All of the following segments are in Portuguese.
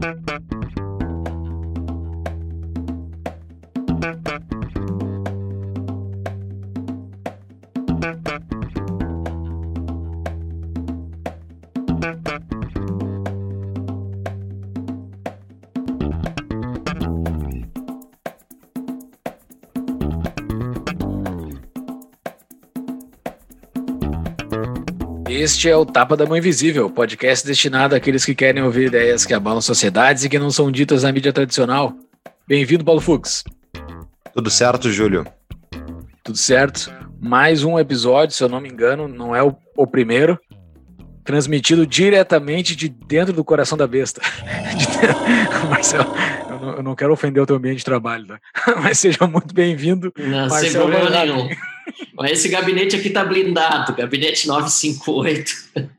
Thank you. Este é o Tapa da Mão Invisível, podcast destinado àqueles que querem ouvir ideias que abalam sociedades e que não são ditas na mídia tradicional. Bem-vindo, Paulo Fux. Tudo certo, Júlio? Tudo certo. Mais um episódio, se eu não me engano, não é o, o primeiro, transmitido diretamente de dentro do coração da besta. Marcelo, eu não, eu não, quero ofender o teu ambiente de trabalho, tá? mas seja muito bem-vindo. Não, sem problema nenhum. Esse gabinete aqui está blindado, gabinete 958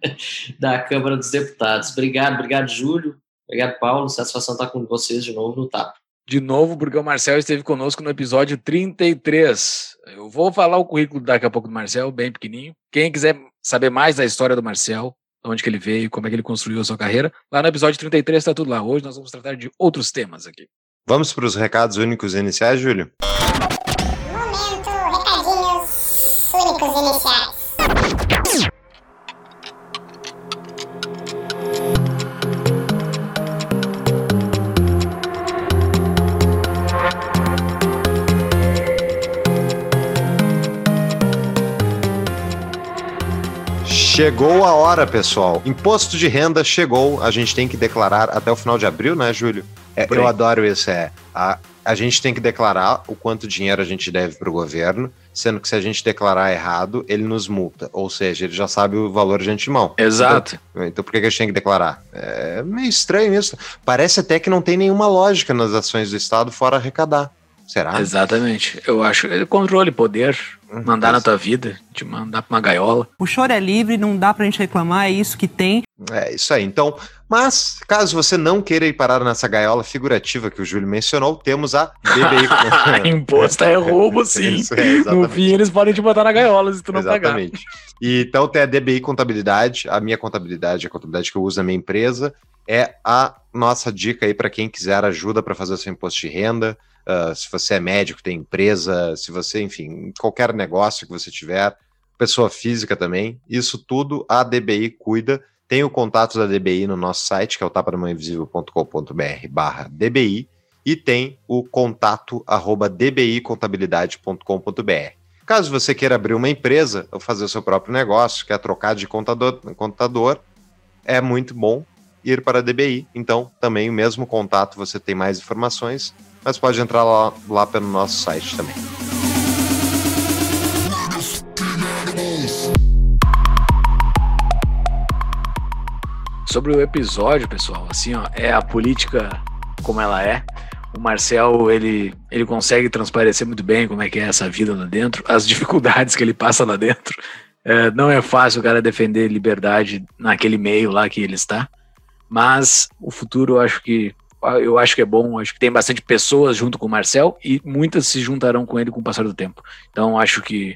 da Câmara dos Deputados. Obrigado, obrigado, Júlio. Obrigado, Paulo. Satisfação estar com vocês de novo no TAP. De novo, porque o Marcel esteve conosco no episódio 33. Eu vou falar o currículo daqui a pouco do Marcel, bem pequenininho. Quem quiser saber mais da história do Marcel, onde que ele veio, como é que ele construiu a sua carreira, lá no episódio 33 está tudo lá. Hoje nós vamos tratar de outros temas aqui. Vamos para os recados únicos iniciais, Júlio? Chegou a hora, pessoal. Imposto de renda chegou. A gente tem que declarar até o final de abril, né, Júlio? É, eu adoro isso. É, a, a gente tem que declarar o quanto dinheiro a gente deve para o governo, sendo que se a gente declarar errado, ele nos multa. Ou seja, ele já sabe o valor de antemão. Exato. Então, então por que a gente tem que declarar? É meio estranho isso. Parece até que não tem nenhuma lógica nas ações do Estado fora arrecadar. Será? Exatamente. Eu acho que controle, poder. Mandar na tua vida, te mandar pra uma gaiola. O choro é livre, não dá pra gente reclamar, é isso que tem. É isso aí. Então, mas caso você não queira ir parar nessa gaiola figurativa que o Júlio mencionou, temos a DBI. Imposto é roubo, sim. Isso, é, no fim, eles podem te botar na gaiola se tu não exatamente. pagar. E, então tem a DBI Contabilidade, a minha contabilidade, a contabilidade que eu uso na minha empresa, é a nossa dica aí para quem quiser ajuda para fazer seu imposto de renda. Uh, se você é médico, tem empresa, se você, enfim, qualquer negócio que você tiver, pessoa física também, isso tudo a DBI cuida. Tem o contato da DBI no nosso site, que é o tapadamãoinvisível.com.br barra DBI, e tem o contato arroba dbicontabilidade.com.br. Caso você queira abrir uma empresa ou fazer o seu próprio negócio, quer trocar de contador, contador é muito bom ir para a DBI. Então, também o mesmo contato, você tem mais informações, mas pode entrar lá, lá pelo nosso site também. Sobre o episódio, pessoal, assim, ó, é a política como ela é. O Marcel, ele, ele consegue transparecer muito bem como é que é essa vida lá dentro, as dificuldades que ele passa lá dentro. É, não é fácil o cara defender liberdade naquele meio lá que ele está, mas o futuro eu acho que eu acho que é bom, acho que tem bastante pessoas junto com o Marcel e muitas se juntarão com ele com o passar do tempo. Então acho que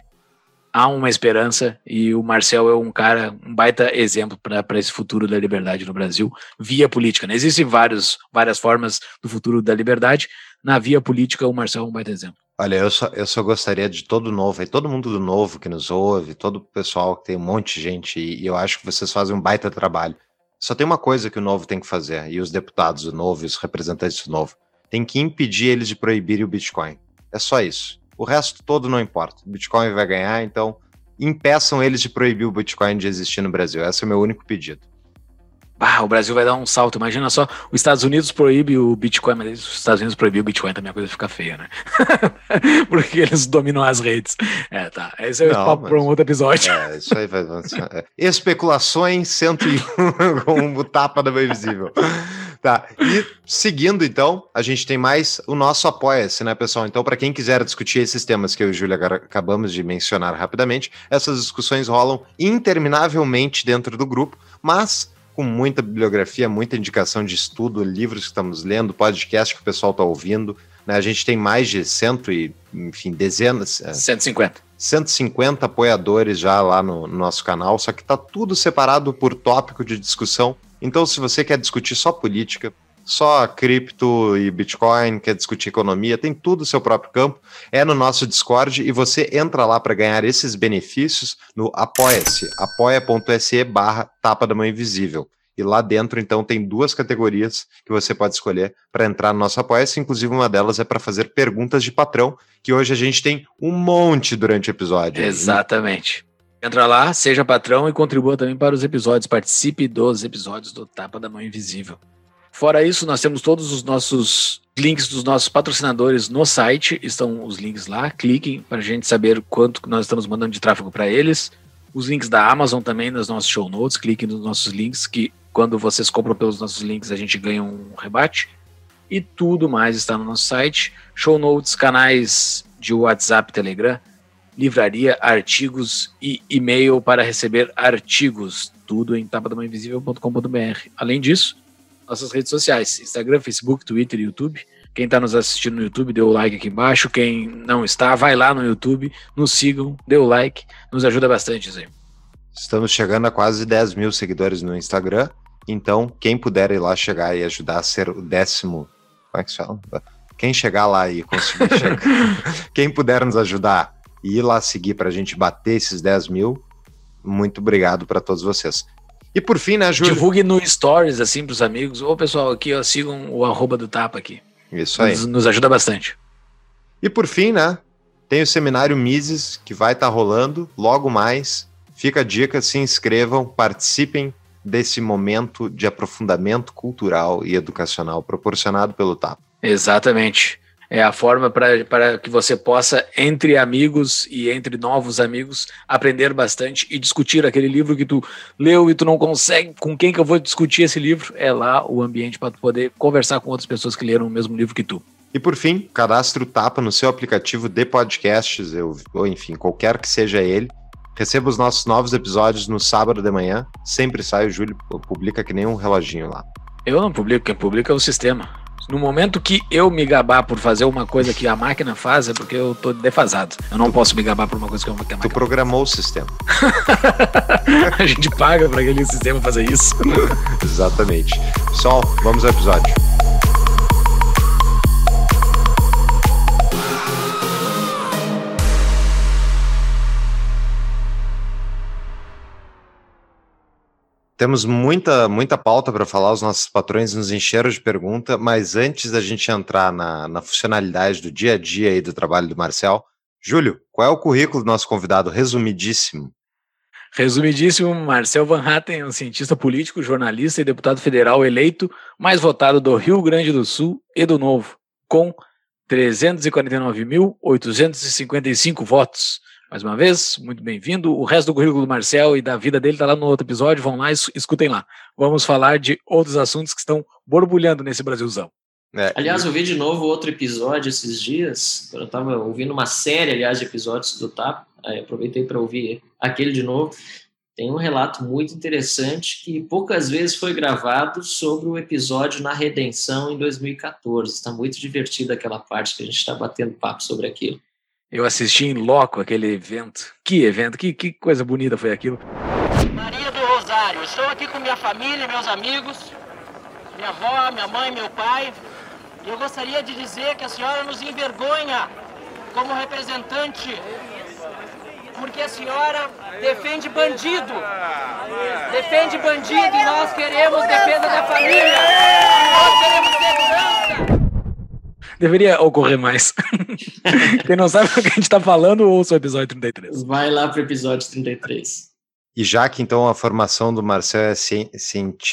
há uma esperança e o Marcel é um cara, um baita exemplo para esse futuro da liberdade no Brasil via política. Né? Existem vários, várias formas do futuro da liberdade. Na via política, o Marcel é um baita exemplo. Olha, eu só, eu só gostaria de todo novo, e todo mundo do novo que nos ouve, todo o pessoal que tem um monte de gente, e eu acho que vocês fazem um baita trabalho. Só tem uma coisa que o Novo tem que fazer, e os deputados do Novo e os representantes do Novo. Tem que impedir eles de proibirem o Bitcoin. É só isso. O resto todo não importa. O Bitcoin vai ganhar, então impeçam eles de proibir o Bitcoin de existir no Brasil. Esse é o meu único pedido. O Brasil vai dar um salto. Imagina só, os Estados Unidos proíbe o Bitcoin, mas os Estados Unidos proibir o Bitcoin também a coisa fica feia, né? Porque eles dominam as redes. É, tá. Esse é o papo para um outro episódio. É, isso aí vai. É. Especulações 101 com o tapa da Mãe Visível. Tá. E seguindo, então, a gente tem mais o nosso Apoia-se, né, pessoal? Então, para quem quiser discutir esses temas que eu e o Júlio acabamos de mencionar rapidamente, essas discussões rolam interminavelmente dentro do grupo, mas com muita bibliografia, muita indicação de estudo, livros que estamos lendo, podcast que o pessoal está ouvindo. Né? A gente tem mais de cento e, enfim, dezenas. 150. É, 150 apoiadores já lá no, no nosso canal, só que está tudo separado por tópico de discussão. Então, se você quer discutir só política, só cripto e Bitcoin, quer discutir economia, tem tudo no seu próprio campo. É no nosso Discord e você entra lá para ganhar esses benefícios no Apoia-se, apoia.se barra tapa da mãe invisível. E lá dentro, então, tem duas categorias que você pode escolher para entrar no nosso Apoia-se. Inclusive, uma delas é para fazer perguntas de patrão, que hoje a gente tem um monte durante o episódio. Exatamente. Entra lá, seja patrão e contribua também para os episódios. Participe dos episódios do Tapa da Mão Invisível. Fora isso, nós temos todos os nossos links dos nossos patrocinadores no site. Estão os links lá. Cliquem para a gente saber quanto nós estamos mandando de tráfego para eles. Os links da Amazon também nas nossas show notes. Cliquem nos nossos links, que quando vocês compram pelos nossos links a gente ganha um rebate. E tudo mais está no nosso site. Show notes, canais de WhatsApp, Telegram livraria, artigos e e-mail para receber artigos. Tudo em tapadamainvisível.com.br. Além disso, nossas redes sociais: Instagram, Facebook, Twitter e YouTube. Quem está nos assistindo no YouTube, dê o like aqui embaixo. Quem não está, vai lá no YouTube, nos sigam, dê o like, nos ajuda bastante isso aí. Estamos chegando a quase 10 mil seguidores no Instagram. Então, quem puder ir lá chegar e ajudar a ser o décimo. Como é que se fala? Quem chegar lá e conseguir chegar. Quem puder nos ajudar e ir lá seguir para a gente bater esses 10 mil. Muito obrigado para todos vocês. E por fim, né, Júlio? Divulgue no Stories, assim, para os amigos. Ô, pessoal, aqui, ó, sigam o arroba do Tapa aqui. Isso aí. Nos, nos ajuda bastante. E por fim, né, tem o seminário Mises, que vai estar tá rolando logo mais. Fica a dica, se inscrevam, participem desse momento de aprofundamento cultural e educacional proporcionado pelo TAP. Exatamente é a forma para que você possa, entre amigos e entre novos amigos, aprender bastante e discutir aquele livro que tu leu e tu não consegue. Com quem que eu vou discutir esse livro? É lá o ambiente para tu poder conversar com outras pessoas que leram o mesmo livro que tu. E por fim, cadastro Tapa no seu aplicativo de podcasts, ou enfim, qualquer que seja ele. Receba os nossos novos episódios no sábado de manhã. Sempre sai, o Júlio publica que nem um reloginho lá. Eu não publico, quem publica é o sistema. No momento que eu me gabar por fazer uma coisa que a máquina faz, é porque eu tô defasado. Eu não posso me gabar por uma coisa que a máquina Tu programou o sistema. a gente paga para aquele sistema fazer isso. Exatamente. Pessoal, vamos ao episódio. Temos muita, muita pauta para falar, os nossos patrões nos encheram de pergunta, mas antes da gente entrar na, na funcionalidade do dia a dia aí do trabalho do Marcel, Júlio, qual é o currículo do nosso convidado? Resumidíssimo. Resumidíssimo, Marcel Van Hatten é um cientista político, jornalista e deputado federal eleito mais votado do Rio Grande do Sul e do Novo, com 349.855 votos mais uma vez, muito bem-vindo. O resto do currículo do Marcel e da vida dele está lá no outro episódio, vão lá e escutem lá. Vamos falar de outros assuntos que estão borbulhando nesse Brasilzão. É, aliás, eu vi de novo outro episódio esses dias, eu estava ouvindo uma série, aliás, de episódios do TAP, aí aproveitei para ouvir aquele de novo. Tem um relato muito interessante que poucas vezes foi gravado sobre o episódio na Redenção em 2014. Está muito divertida aquela parte que a gente está batendo papo sobre aquilo. Eu assisti em loco aquele evento. Que evento, que, que coisa bonita foi aquilo. Maria do Rosário, estou aqui com minha família, meus amigos, minha avó, minha mãe, meu pai. E eu gostaria de dizer que a senhora nos envergonha como representante, porque a senhora defende bandido. Defende bandido e nós queremos defesa da família. Nós queremos segurança deveria ocorrer mais. Quem não sabe o que a gente está falando, ouça o episódio 33. Vai lá para o episódio 33. E já que então a formação do Marcel é,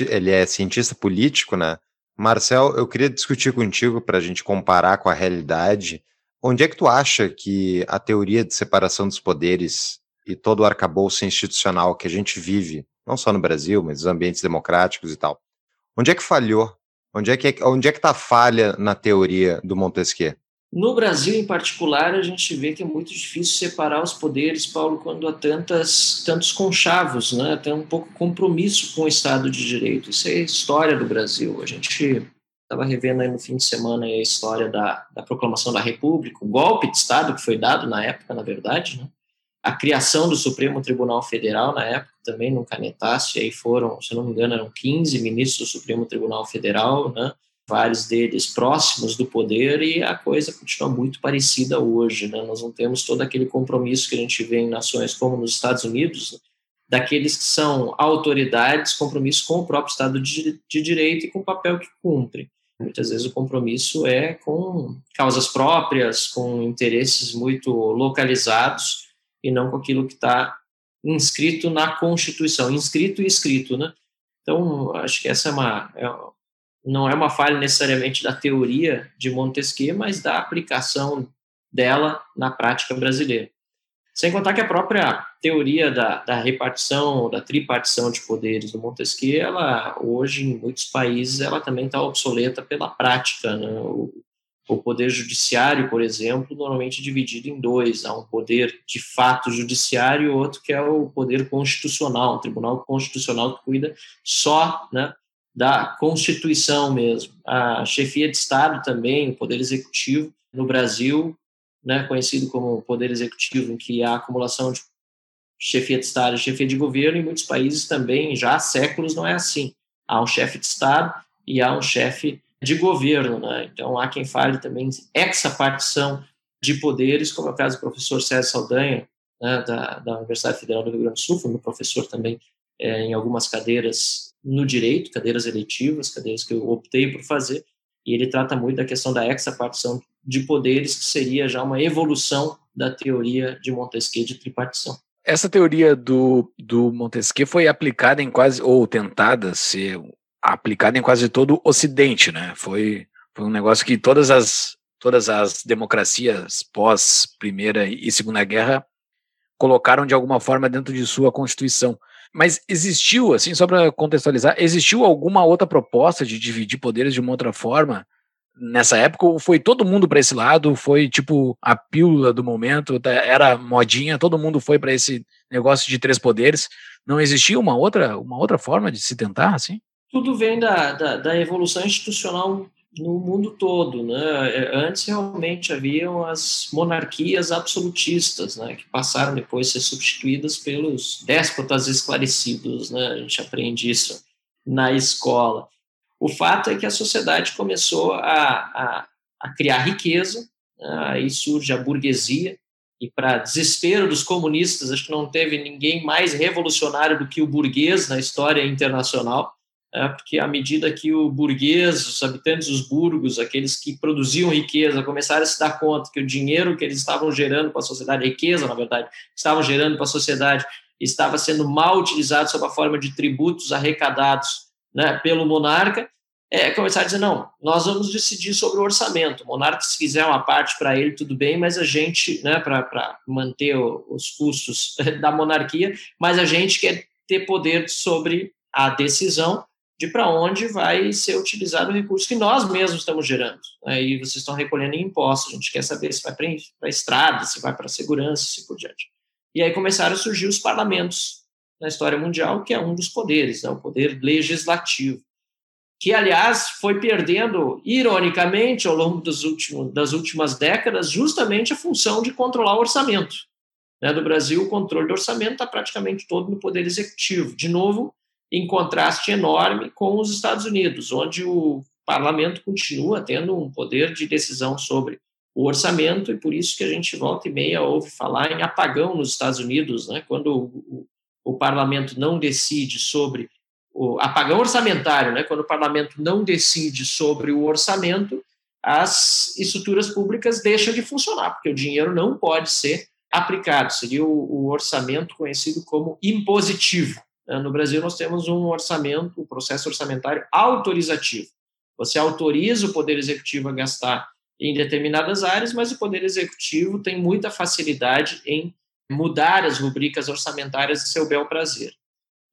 ele é cientista político, né? Marcel, eu queria discutir contigo para a gente comparar com a realidade. Onde é que tu acha que a teoria de separação dos poderes e todo o arcabouço institucional que a gente vive, não só no Brasil, mas nos ambientes democráticos e tal, onde é que falhou Onde é que é, onde é que está a falha na teoria do Montesquieu? No Brasil, em particular, a gente vê que é muito difícil separar os poderes, Paulo, quando há tantas, tantos conchavos, né? tem um pouco compromisso com o Estado de Direito. Isso é história do Brasil. A gente estava revendo aí no fim de semana a história da, da proclamação da República, o golpe de Estado que foi dado na época, na verdade, né? A criação do Supremo Tribunal Federal, na época, também no canetasse, aí foram, se não me engano, eram 15 ministros do Supremo Tribunal Federal, né? vários deles próximos do poder, e a coisa continua muito parecida hoje. Né? Nós não temos todo aquele compromisso que a gente vê em nações como nos Estados Unidos, daqueles que são autoridades, compromisso com o próprio Estado de, de Direito e com o papel que cumprem. Muitas vezes o compromisso é com causas próprias, com interesses muito localizados e não com aquilo que está inscrito na Constituição, inscrito e escrito, né? Então, acho que essa é uma, é, não é uma falha necessariamente da teoria de Montesquieu, mas da aplicação dela na prática brasileira. Sem contar que a própria teoria da, da repartição, da tripartição de poderes do Montesquieu, ela hoje em muitos países ela também está obsoleta pela prática. Né? O, o poder judiciário, por exemplo, normalmente é dividido em dois. Há um poder de fato judiciário e outro que é o poder constitucional, um tribunal constitucional que cuida só né, da Constituição mesmo. A chefia de Estado também, o poder executivo no Brasil, né, conhecido como poder executivo, em que há acumulação de chefia de Estado e chefia de governo, em muitos países também, já há séculos, não é assim. Há um chefe de Estado e há um chefe de governo. Né? Então, há quem fale também essa partição de poderes, como é o caso do professor César Saldanha, né, da, da Universidade Federal do Rio Grande do Sul, foi meu professor também é, em algumas cadeiras no direito, cadeiras eletivas, cadeiras que eu optei por fazer, e ele trata muito da questão da hexapartição de poderes, que seria já uma evolução da teoria de Montesquieu de tripartição. Essa teoria do, do Montesquieu foi aplicada em quase, ou tentada ser aplicada em quase todo o Ocidente, né? Foi, foi um negócio que todas as, todas as democracias pós Primeira e Segunda Guerra colocaram de alguma forma dentro de sua Constituição. Mas existiu, assim, só para contextualizar, existiu alguma outra proposta de dividir poderes de uma outra forma nessa época? Ou foi todo mundo para esse lado? Foi tipo a pílula do momento? Era modinha? Todo mundo foi para esse negócio de três poderes? Não existia uma outra, uma outra forma de se tentar, assim? Tudo vem da, da, da evolução institucional no mundo todo, né? É, antes realmente haviam as monarquias absolutistas, né, que passaram depois a ser substituídas pelos déspotas esclarecidos, né? A gente aprende isso na escola. O fato é que a sociedade começou a, a, a criar riqueza, né? aí surge a burguesia, e para desespero dos comunistas, acho que não teve ninguém mais revolucionário do que o burguês na história internacional é, porque à medida que o burguês, os habitantes dos burgos, aqueles que produziam riqueza, começaram a se dar conta que o dinheiro que eles estavam gerando para a sociedade, riqueza, na verdade, estavam gerando para a sociedade, estava sendo mal utilizado sob a forma de tributos arrecadados né, pelo monarca, é, começaram a dizer, não, nós vamos decidir sobre o orçamento. O monarca, se quiser uma parte para ele, tudo bem, mas a gente, né, para manter o, os custos da monarquia, mas a gente quer ter poder sobre a decisão de para onde vai ser utilizado o recurso que nós mesmos estamos gerando. Aí vocês estão recolhendo em impostos, a gente quer saber se vai para a estrada, se vai para a segurança, se por diante. E aí começaram a surgir os parlamentos na história mundial, que é um dos poderes, né, o poder legislativo, que, aliás, foi perdendo, ironicamente, ao longo dos últimos, das últimas décadas, justamente a função de controlar o orçamento. Né, do Brasil, o controle do orçamento está praticamente todo no poder executivo. De novo, em contraste enorme com os Estados Unidos, onde o parlamento continua tendo um poder de decisão sobre o orçamento, e por isso que a gente volta e meia ouve falar em apagão nos Estados Unidos, né, quando o, o, o parlamento não decide sobre o apagão orçamentário, né, quando o parlamento não decide sobre o orçamento, as estruturas públicas deixam de funcionar, porque o dinheiro não pode ser aplicado, seria o, o orçamento conhecido como impositivo. Né? No Brasil, nós temos um orçamento, um processo orçamentário autorizativo. Você autoriza o Poder Executivo a gastar em determinadas áreas, mas o Poder Executivo tem muita facilidade em mudar as rubricas orçamentárias de seu bel prazer.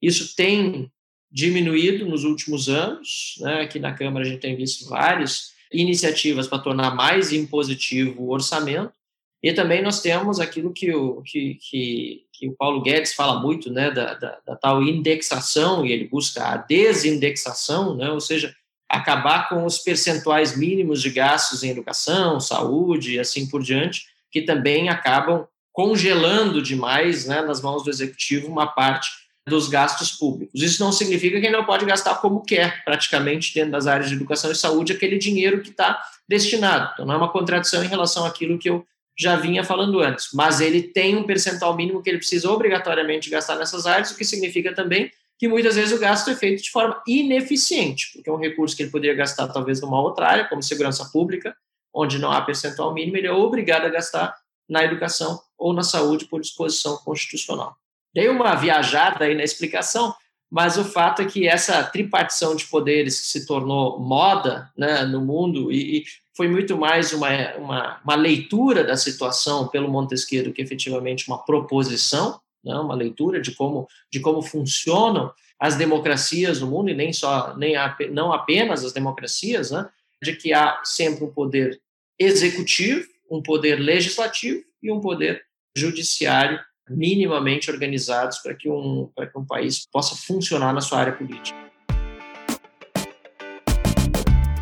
Isso tem diminuído nos últimos anos, né? aqui na Câmara a gente tem visto várias iniciativas para tornar mais impositivo o orçamento, e também nós temos aquilo que o, que, que, que o Paulo Guedes fala muito, né, da, da, da, tal indexação, e ele busca a desindexação, né, ou seja, acabar com os percentuais mínimos de gastos em educação, saúde e assim por diante, que também acabam congelando demais né, nas mãos do executivo uma parte dos gastos públicos. Isso não significa que ele não pode gastar como quer, praticamente dentro das áreas de educação e saúde, aquele dinheiro que está destinado. Então, não é uma contradição em relação àquilo que eu já vinha falando antes, mas ele tem um percentual mínimo que ele precisa obrigatoriamente gastar nessas áreas, o que significa também que muitas vezes o gasto é feito de forma ineficiente, porque é um recurso que ele poderia gastar talvez numa outra área, como segurança pública, onde não há percentual mínimo, ele é obrigado a gastar na educação ou na saúde por disposição constitucional. Dei uma viajada aí na explicação, mas o fato é que essa tripartição de poderes que se tornou moda né, no mundo e, e foi muito mais uma, uma, uma, leitura da situação pelo Montesquieu do que efetivamente uma proposição, né, uma leitura de como, de como funcionam as democracias no mundo, e nem só, nem a, não apenas as democracias, né, de que há sempre um poder executivo, um poder legislativo e um poder judiciário minimamente organizados para que, um, para que um país possa funcionar na sua área política.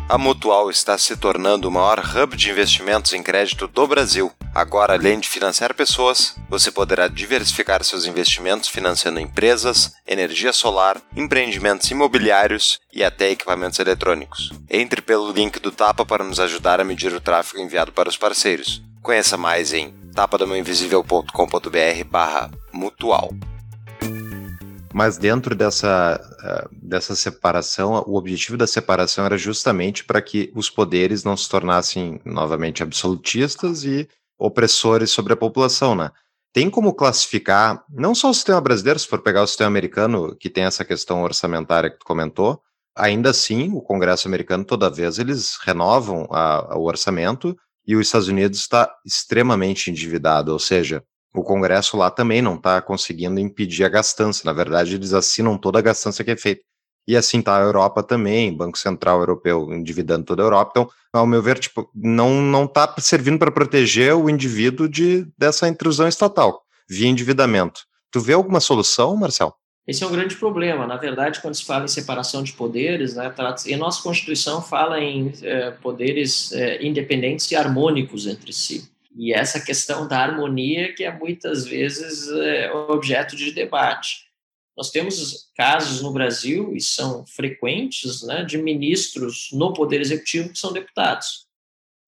A Mutual está se tornando o maior hub de investimentos em crédito do Brasil. Agora, além de financiar pessoas, você poderá diversificar seus investimentos financiando empresas, energia solar, empreendimentos imobiliários e até equipamentos eletrônicos. Entre pelo link do Tapa para nos ajudar a medir o tráfego enviado para os parceiros. Conheça mais em tapadamãoinvisível.com.br barra mutual. Mas dentro dessa, eh, dessa separação, o objetivo da separação era justamente para que os poderes não se tornassem novamente absolutistas e opressores sobre a população, né? Tem como classificar, não só o sistema brasileiro, se for pegar o sistema americano, que tem essa questão orçamentária que tu comentou, ainda assim, o Congresso americano, toda vez, eles renovam a, a, o orçamento e os Estados Unidos está extremamente endividado, ou seja, o Congresso lá também não está conseguindo impedir a gastança. Na verdade, eles assinam toda a gastança que é feita. E assim está a Europa também, Banco Central Europeu endividando toda a Europa. Então, ao meu ver, tipo, não não está servindo para proteger o indivíduo de dessa intrusão estatal via endividamento. Tu vê alguma solução, Marcel? Esse é um grande problema. Na verdade, quando se fala em separação de poderes, né, e a nossa Constituição fala em é, poderes é, independentes e harmônicos entre si. E essa questão da harmonia que é muitas vezes é, objeto de debate. Nós temos casos no Brasil, e são frequentes, né, de ministros no Poder Executivo que são deputados.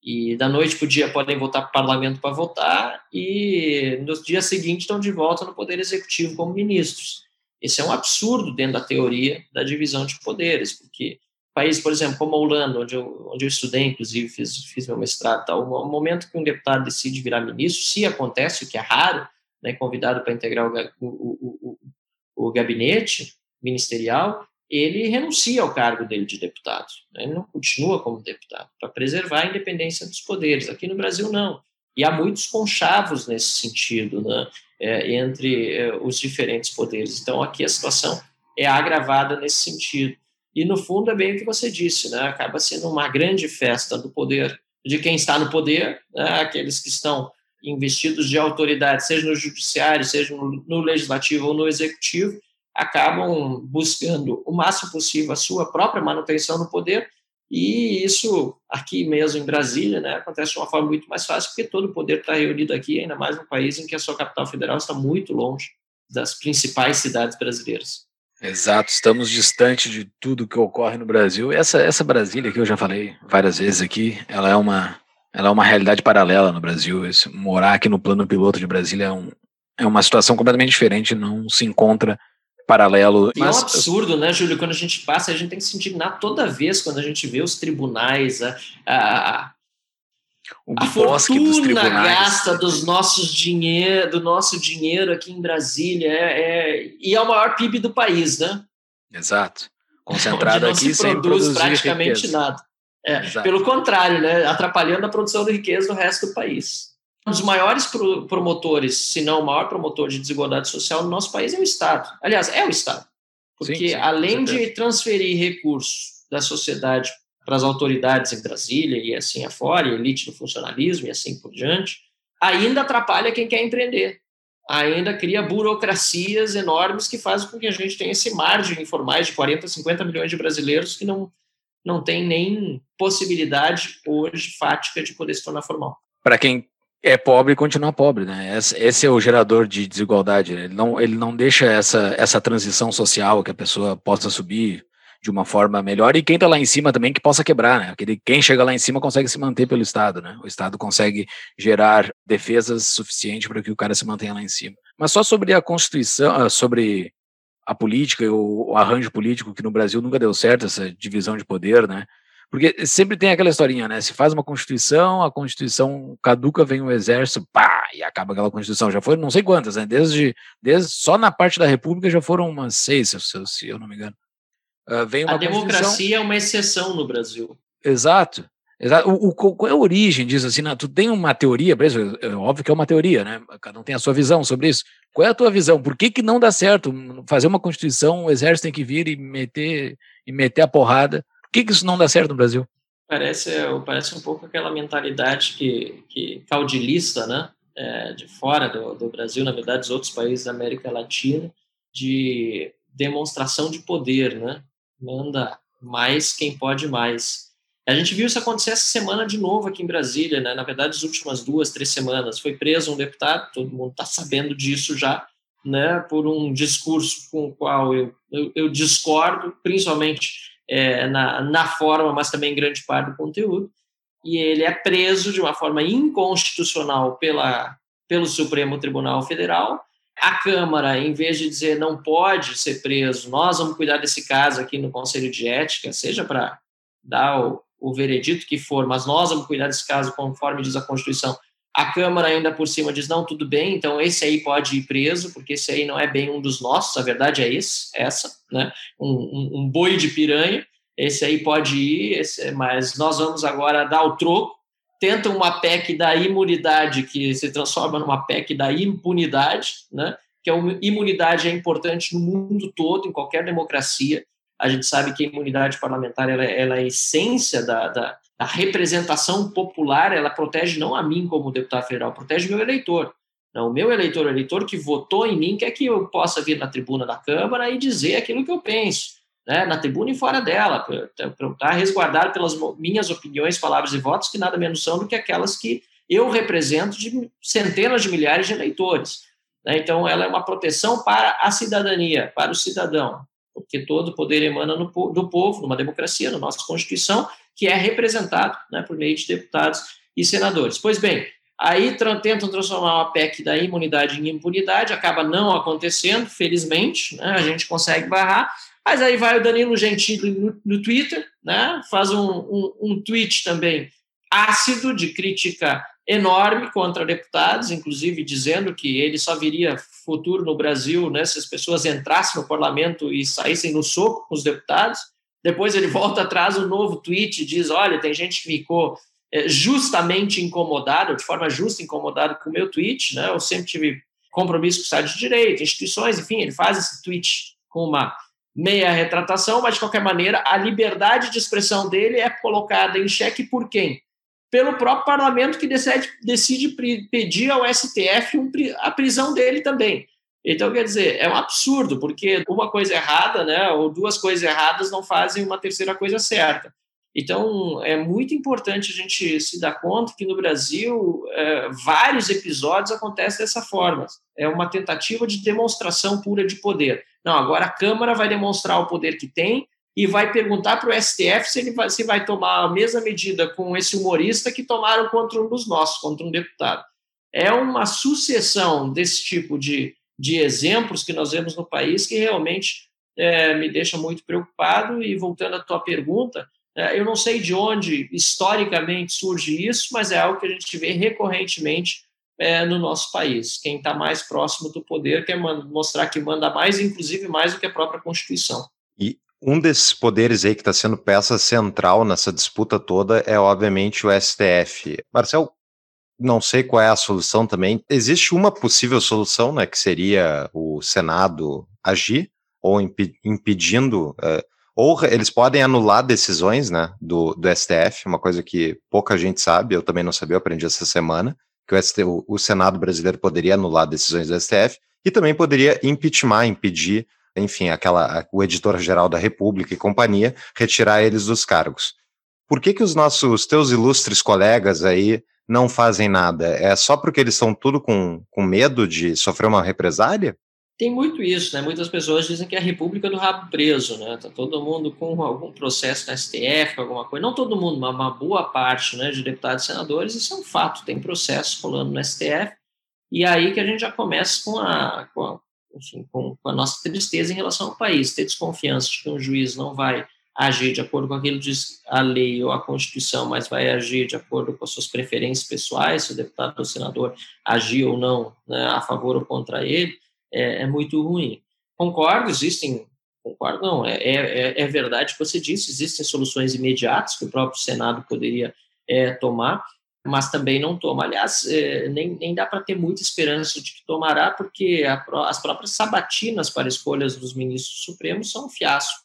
E da noite para o dia podem voltar para o parlamento para votar, e no dia seguinte estão de volta no Poder Executivo como ministros. Esse é um absurdo dentro da teoria da divisão de poderes, porque países, por exemplo, como a Holanda, onde eu, onde eu estudei, inclusive, fiz, fiz meu mestrado, tal, o momento que um deputado decide virar ministro, se acontece, o que é raro, né, convidado para integrar o, o, o, o, gabinete ministerial, ele renuncia ao cargo dele de deputado. Né, ele não continua como deputado, para preservar a independência dos poderes. Aqui no Brasil, não. E há muitos conchavos nesse sentido, né? é, entre é, os diferentes poderes. Então, aqui a situação é agravada nesse sentido. E, no fundo, é bem o que você disse, né? acaba sendo uma grande festa do poder, de quem está no poder, né? aqueles que estão investidos de autoridade, seja no judiciário, seja no, legislativo ou no executivo, acabam buscando o máximo possível a sua própria manutenção no poder e isso aqui mesmo em Brasília, né, acontece de uma forma muito mais fácil, porque todo o poder está reunido aqui, ainda mais num país em que a sua capital federal está muito longe das principais cidades brasileiras. Exato, estamos distante de tudo que ocorre no Brasil. Essa, essa Brasília que eu já falei várias vezes aqui, ela é uma, ela é uma realidade paralela no Brasil. Esse, morar aqui no plano piloto de Brasília é, um, é uma situação completamente diferente, não se encontra paralelo. E mas... é um absurdo, né, Júlio? Quando a gente passa, a gente tem que se indignar toda vez quando a gente vê os tribunais, a, a, a fortuna gasta dos nossos dinheiro, do nosso dinheiro aqui em Brasília é, é, e é o maior PIB do país, né? Exato. Concentrado não aqui se produz praticamente riqueza. nada. É, pelo contrário, né? Atrapalhando a produção de riqueza do resto do país. Um dos maiores promotores, se não o maior promotor de desigualdade social no nosso país é o Estado. Aliás, é o Estado. Porque sim, sim, além de transferir recursos da sociedade para as autoridades em Brasília e assim afora, e elite do funcionalismo e assim por diante, ainda atrapalha quem quer empreender. Ainda cria burocracias enormes que fazem com que a gente tenha esse mar de informais de 40, 50 milhões de brasileiros que não, não tem nem possibilidade hoje fática de poder se tornar formal. Para quem é pobre e continua pobre, né? Esse, é o gerador de desigualdade. Ele não, ele não deixa essa, essa transição social que a pessoa possa subir de uma forma melhor e quem está lá em cima também que possa quebrar, né? Aquele, quem chega lá em cima consegue se manter pelo Estado, né? O Estado consegue gerar defesas suficientes para que o cara se mantenha lá em cima. Mas só sobre a Constituição, ah, sobre a política o, arranjo político que no Brasil nunca deu certo essa divisão de poder, né? Porque sempre tem aquela historinha, né? Se faz uma Constituição, a Constituição caduca, vem o exército, pá, e acaba aquela Constituição. Já foram não sei quantas, né? Desde, desde só na parte da República já foram umas seis, se, se eu não me engano. Uh, vem uma a democracia é uma exceção no Brasil. Exato. Exato. O, o, qual é a origem disso? Assim, tu tem uma teoria, por isso, é óbvio que é uma teoria, né? Cada um tem a sua visão sobre isso. Qual é a tua visão? Por que, que não dá certo fazer uma Constituição, o exército tem que vir e meter, e meter a porrada por que, que isso não dá certo no Brasil? Parece, parece um pouco aquela mentalidade que, que caudilista, né? É, de fora do, do Brasil, na verdade, dos outros países da América Latina, de demonstração de poder, né? Manda mais quem pode mais. A gente viu isso acontecer essa semana de novo aqui em Brasília, né? Na verdade, as últimas duas, três semanas. Foi preso um deputado, todo mundo está sabendo disso já, né? Por um discurso com o qual eu, eu, eu discordo, principalmente é, na, na forma, mas também em grande parte do conteúdo. E ele é preso de uma forma inconstitucional pela, pelo Supremo Tribunal Federal. A Câmara, em vez de dizer não pode ser preso, nós vamos cuidar desse caso aqui no Conselho de Ética, seja para dar o, o veredito que for, mas nós vamos cuidar desse caso conforme diz a Constituição. A Câmara ainda por cima diz, não, tudo bem, então esse aí pode ir preso, porque esse aí não é bem um dos nossos, a verdade é esse, essa, né? Um, um, um boi de piranha, esse aí pode ir, esse, mas nós vamos agora dar o troco, tenta uma PEC da imunidade que se transforma numa PEC da impunidade, né? que a imunidade é importante no mundo todo, em qualquer democracia, a gente sabe que a imunidade parlamentar ela, ela é a essência da, da, a representação popular, ela protege não a mim como deputado federal, protege meu eleitor. Não, o meu eleitor, o eleitor que votou em mim, quer que eu possa vir na tribuna da Câmara e dizer aquilo que eu penso, né, na tribuna e fora dela, estar resguardado pelas minhas opiniões, palavras e votos, que nada menos são do que aquelas que eu represento de centenas de milhares de eleitores. Né? Então, ela é uma proteção para a cidadania, para o cidadão, porque todo poder emana no, do povo, numa democracia, na nossa Constituição, que é representado né, por meio de deputados e senadores. Pois bem, aí tentam transformar uma PEC da imunidade em impunidade, acaba não acontecendo, felizmente, né, a gente consegue barrar, mas aí vai o Danilo Gentili no, no Twitter, né, faz um, um, um tweet também ácido de crítica enorme contra deputados, inclusive dizendo que ele só viria futuro no Brasil né, se as pessoas entrassem no parlamento e saíssem no soco com os deputados. Depois ele volta atrás um novo tweet diz: olha, tem gente que ficou é, justamente incomodado, de forma justa incomodado com o meu tweet, né? Eu sempre tive compromisso com o Estado de Direito, instituições, enfim, ele faz esse tweet com uma meia retratação, mas de qualquer maneira a liberdade de expressão dele é colocada em xeque por quem? Pelo próprio parlamento que decide, decide pedir ao STF a prisão dele também. Então, quer dizer, é um absurdo, porque uma coisa errada, né, ou duas coisas erradas não fazem uma terceira coisa certa. Então, é muito importante a gente se dar conta que no Brasil é, vários episódios acontecem dessa forma. É uma tentativa de demonstração pura de poder. Não, agora a Câmara vai demonstrar o poder que tem e vai perguntar para o STF se ele vai, se vai tomar a mesma medida com esse humorista que tomaram contra um dos nossos, contra um deputado. É uma sucessão desse tipo de de exemplos que nós vemos no país que realmente é, me deixa muito preocupado. E voltando à tua pergunta, é, eu não sei de onde historicamente surge isso, mas é algo que a gente vê recorrentemente é, no nosso país. Quem está mais próximo do poder quer mostrar que manda mais, inclusive mais do que a própria Constituição. E um desses poderes aí que está sendo peça central nessa disputa toda é, obviamente, o STF. Marcel, não sei qual é a solução também. Existe uma possível solução, né, que seria o Senado agir ou imp impedindo, uh, ou eles podem anular decisões, né, do, do STF, uma coisa que pouca gente sabe, eu também não sabia, eu aprendi essa semana, que o, ST, o, Senado brasileiro poderia anular decisões do STF e também poderia impeachment, impedir, enfim, aquela, o editor-geral da República e companhia, retirar eles dos cargos. Por que que os nossos, teus ilustres colegas aí não fazem nada? É só porque eles estão tudo com, com medo de sofrer uma represália? Tem muito isso, né? Muitas pessoas dizem que é a república do rabo preso, né? Tá todo mundo com algum processo na STF, alguma coisa. Não todo mundo, mas uma boa parte né, de deputados e senadores, isso é um fato. Tem processo rolando no STF. E aí que a gente já começa com a, com a, enfim, com, com a nossa tristeza em relação ao país. Ter desconfiança de que um juiz não vai agir de acordo com aquilo que diz a lei ou a Constituição, mas vai agir de acordo com as suas preferências pessoais, se o deputado ou senador agir ou não né, a favor ou contra ele é, é muito ruim. Concordo, existem, concordo não, é, é, é verdade que você disse, existem soluções imediatas que o próprio Senado poderia é, tomar, mas também não toma. Aliás, é, nem, nem dá para ter muita esperança de que tomará, porque a, as próprias sabatinas para escolhas dos ministros supremos são um fiasco.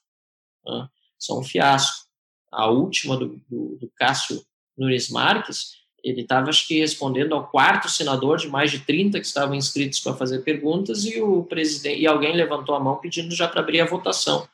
Né? São um fiasco. A última do, do, do Cássio Nunes Marques ele estava, acho que, respondendo ao quarto senador de mais de 30 que estavam inscritos para fazer perguntas e o presidente e alguém levantou a mão pedindo já para abrir a votação.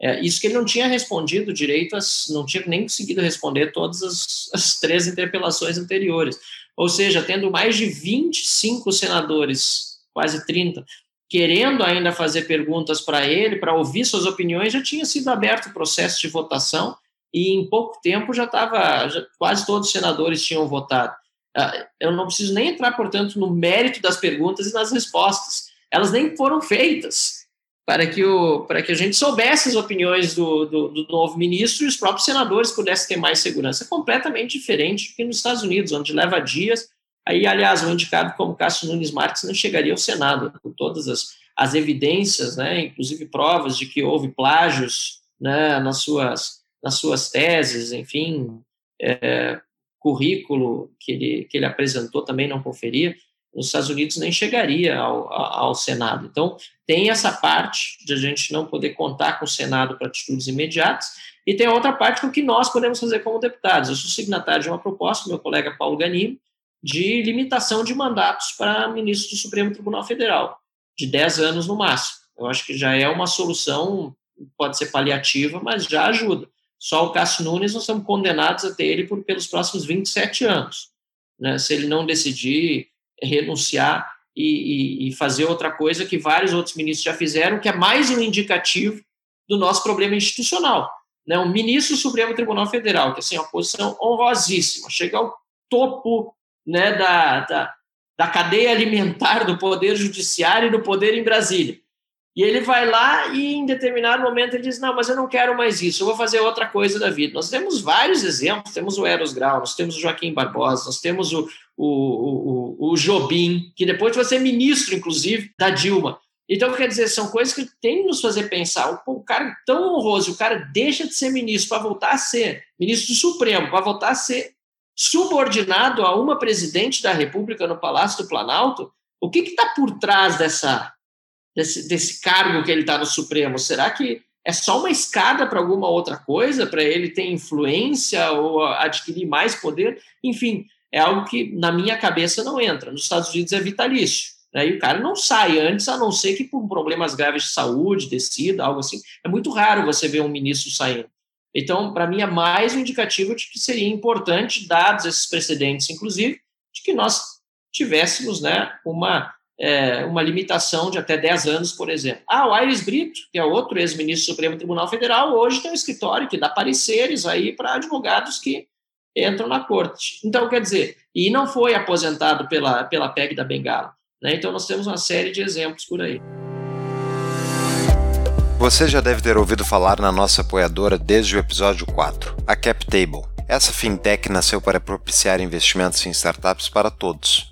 É, isso que ele não tinha respondido direito, as, não tinha nem conseguido responder todas as, as três interpelações anteriores. Ou seja, tendo mais de 25 senadores, quase 30, querendo ainda fazer perguntas para ele, para ouvir suas opiniões, já tinha sido aberto o processo de votação e em pouco tempo já estava, quase todos os senadores tinham votado. Ah, eu não preciso nem entrar, portanto, no mérito das perguntas e das respostas. Elas nem foram feitas para que, o, para que a gente soubesse as opiniões do, do, do novo ministro e os próprios senadores pudessem ter mais segurança. É completamente diferente do que nos Estados Unidos, onde leva dias. Aí, aliás, um indicado como Cássio Nunes Marques não chegaria ao Senado, com todas as, as evidências, né, inclusive provas de que houve plágios né, nas suas nas suas teses, enfim, é, currículo que ele, que ele apresentou também não conferia, nos Estados Unidos nem chegaria ao, ao Senado. Então, tem essa parte de a gente não poder contar com o Senado para atitudes imediatas, e tem a outra parte com o que nós podemos fazer como deputados. Eu sou signatário de uma proposta, meu colega Paulo Ganimo, de limitação de mandatos para ministros do Supremo Tribunal Federal, de 10 anos no máximo. Eu acho que já é uma solução, pode ser paliativa, mas já ajuda. Só o Cássio Nunes nós estamos condenados a ter ele por, pelos próximos 27 anos. Né? Se ele não decidir renunciar e, e, e, fazer outra coisa que vários outros ministros já fizeram, que é mais um indicativo do nosso problema institucional. Né? Um ministro do Supremo Tribunal Federal, que assim, é uma posição honrosíssima, chega ao topo né, da, da, da cadeia alimentar do Poder Judiciário e do Poder em Brasília. E ele vai lá e em determinado momento ele diz: Não, mas eu não quero mais isso, eu vou fazer outra coisa da vida. Nós temos vários exemplos: temos o Eros Grau, nós temos o Joaquim Barbosa, nós temos o, o, o, o Jobim, que depois vai ser ministro, inclusive, da Dilma. Então, quer dizer, são coisas que tem que nos fazer pensar. O cara tão honroso, o cara deixa de ser ministro para voltar a ser ministro do Supremo, para voltar a ser subordinado a uma presidente da República no Palácio do Planalto. O que está por trás dessa desse, desse cargo que ele está no Supremo? Será que é só uma escada para alguma outra coisa, para ele ter influência ou adquirir mais poder? Enfim, é algo que na minha cabeça não entra. Nos Estados Unidos é vitalício. Né? E o cara não sai antes, a não ser que por problemas graves de saúde, decida, algo assim. É muito raro você ver um ministro saindo. Então, para mim, é mais um indicativo de que seria importante, dados esses precedentes, inclusive, de que nós tivéssemos né, uma é, uma limitação de até 10 anos, por exemplo. Ah, o Aires Brito, que é outro ex-ministro do Supremo Tribunal Federal, hoje tem um escritório que dá pareceres aí para advogados que entram na corte. Então, quer dizer, e não foi aposentado pela, pela PEG da Bengala. Né? Então, nós temos uma série de exemplos por aí. Você já deve ter ouvido falar na nossa apoiadora desde o episódio 4, a CapTable. Essa fintech nasceu para propiciar investimentos em startups para todos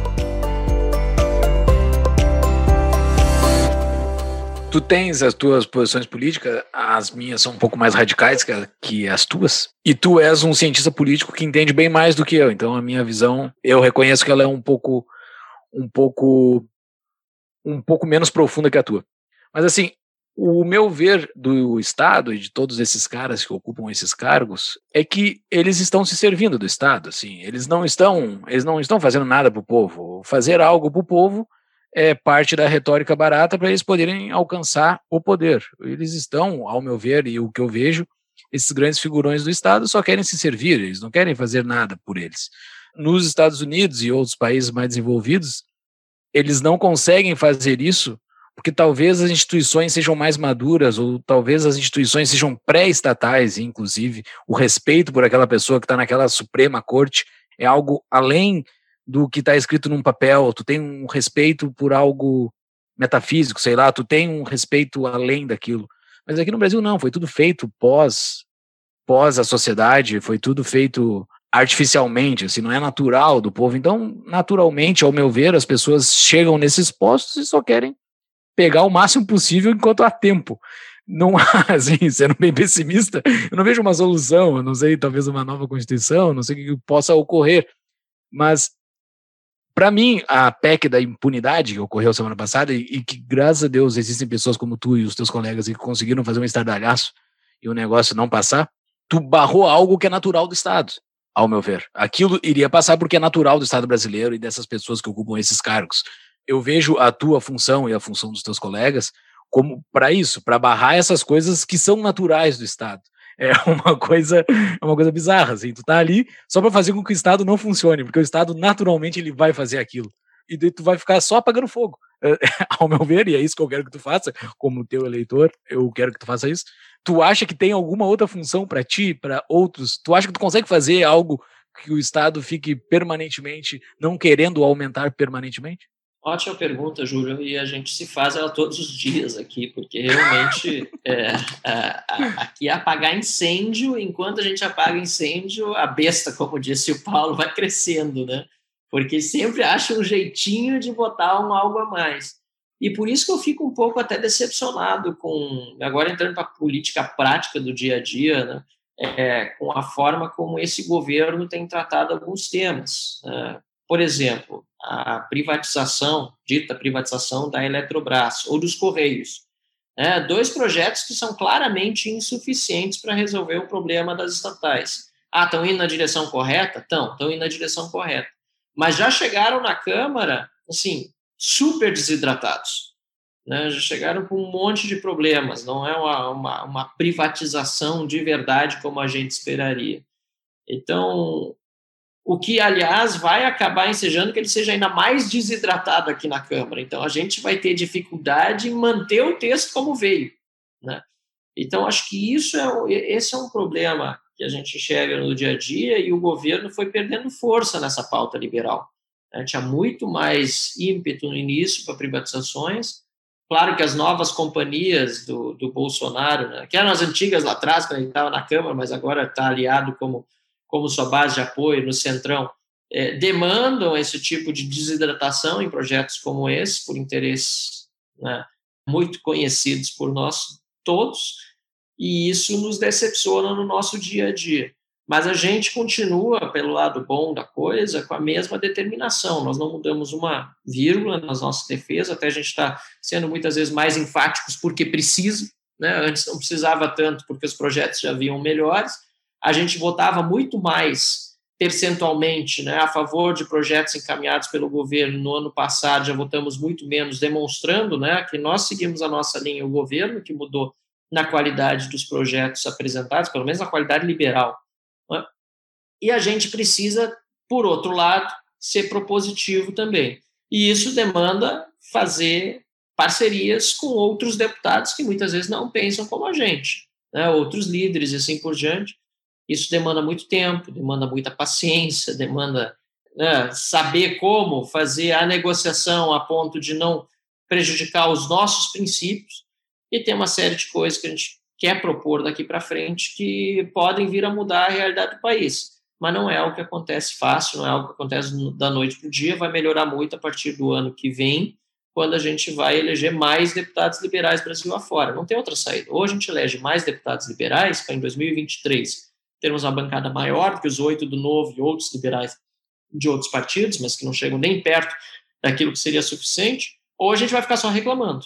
Tu tens as tuas posições políticas, as minhas são um pouco mais radicais que, que as tuas, e tu és um cientista político que entende bem mais do que eu, então a minha visão, eu reconheço que ela é um pouco um pouco um pouco menos profunda que a tua. Mas assim, o meu ver do Estado e de todos esses caras que ocupam esses cargos é que eles estão se servindo do Estado, assim, eles não estão, eles não estão fazendo nada para o povo. Fazer algo para o povo é parte da retórica barata para eles poderem alcançar o poder. Eles estão, ao meu ver e o que eu vejo, esses grandes figurões do Estado só querem se servir, eles não querem fazer nada por eles. Nos Estados Unidos e outros países mais desenvolvidos, eles não conseguem fazer isso porque talvez as instituições sejam mais maduras, ou talvez as instituições sejam pré-estatais, inclusive. O respeito por aquela pessoa que está naquela Suprema Corte é algo além do que está escrito num papel. Tu tem um respeito por algo metafísico, sei lá, tu tem um respeito além daquilo. Mas aqui no Brasil não, foi tudo feito pós pós a sociedade, foi tudo feito artificialmente, assim, não é natural do povo. Então, naturalmente, ao meu ver, as pessoas chegam nesses postos e só querem pegar o máximo possível enquanto há tempo. Não há, assim, sendo bem pessimista, eu não vejo uma solução, eu não sei, talvez uma nova Constituição, não sei o que possa ocorrer, mas para mim, a PEC da impunidade que ocorreu semana passada, e, que, graças a Deus, existem pessoas como tu e os teus colegas que conseguiram fazer um estardalhaço e o negócio não passar, tu barrou algo que é natural do Estado, ao meu ver. Aquilo iria passar porque é natural do Estado brasileiro e dessas pessoas que ocupam esses cargos eu vejo a tua função e a função dos teus colegas como para isso, para barrar essas coisas que são naturais do Estado. É uma coisa, é uma coisa bizarra, assim, tu tá ali só para fazer com que o Estado não funcione, porque o Estado naturalmente ele vai fazer aquilo. E daí tu vai ficar só apagando fogo. É, ao meu ver, e é isso que eu quero que tu faça, como teu eleitor, eu quero que tu faça isso. Tu acha que tem alguma outra função para ti, para outros? Tu acha que tu consegue fazer algo que o Estado fique permanentemente não querendo aumentar permanentemente? Ótima pergunta, Júlio, e a gente se faz ela todos os dias aqui, porque realmente é, a, a, aqui é apagar incêndio, enquanto a gente apaga incêndio, a besta, como disse o Paulo, vai crescendo, né? Porque sempre acha um jeitinho de botar um algo a mais. E por isso que eu fico um pouco até decepcionado com, agora entrando para a política prática do dia a dia, né? É, com a forma como esse governo tem tratado alguns temas. Né? Por exemplo, a privatização, dita privatização da Eletrobras ou dos Correios. É, dois projetos que são claramente insuficientes para resolver o problema das estatais. Ah, estão indo na direção correta? Estão, estão indo na direção correta. Mas já chegaram na Câmara, assim, super desidratados. Né? Já chegaram com um monte de problemas. Não é uma, uma, uma privatização de verdade como a gente esperaria. Então, o que, aliás, vai acabar ensejando que ele seja ainda mais desidratado aqui na Câmara. Então, a gente vai ter dificuldade em manter o texto como veio. Né? Então, acho que isso é, esse é um problema que a gente enxerga no dia a dia e o governo foi perdendo força nessa pauta liberal. Né? Tinha muito mais ímpeto no início para privatizações. Claro que as novas companhias do, do Bolsonaro, né? que eram as antigas lá atrás, quando ele estava na Câmara, mas agora está aliado como como sua base de apoio no Centrão, é, demandam esse tipo de desidratação em projetos como esse, por interesses né, muito conhecidos por nós todos, e isso nos decepciona no nosso dia a dia. Mas a gente continua, pelo lado bom da coisa, com a mesma determinação. Nós não mudamos uma vírgula nas nossas defesas, até a gente está sendo muitas vezes mais enfáticos porque precisa. Né? Antes não precisava tanto porque os projetos já vinham melhores a gente votava muito mais percentualmente né, a favor de projetos encaminhados pelo governo. No ano passado já votamos muito menos, demonstrando né, que nós seguimos a nossa linha, o governo que mudou na qualidade dos projetos apresentados, pelo menos na qualidade liberal. Né? E a gente precisa, por outro lado, ser propositivo também. E isso demanda fazer parcerias com outros deputados que muitas vezes não pensam como a gente, né? outros líderes e assim por diante. Isso demanda muito tempo, demanda muita paciência, demanda né, saber como fazer a negociação a ponto de não prejudicar os nossos princípios. E tem uma série de coisas que a gente quer propor daqui para frente que podem vir a mudar a realidade do país. Mas não é algo que acontece fácil, não é algo que acontece da noite para o dia, vai melhorar muito a partir do ano que vem, quando a gente vai eleger mais deputados liberais Brasil afora. Não tem outra saída. Ou a gente elege mais deputados liberais, para em 2023 termos uma bancada maior que os oito do Novo e outros liberais de outros partidos, mas que não chegam nem perto daquilo que seria suficiente, ou a gente vai ficar só reclamando.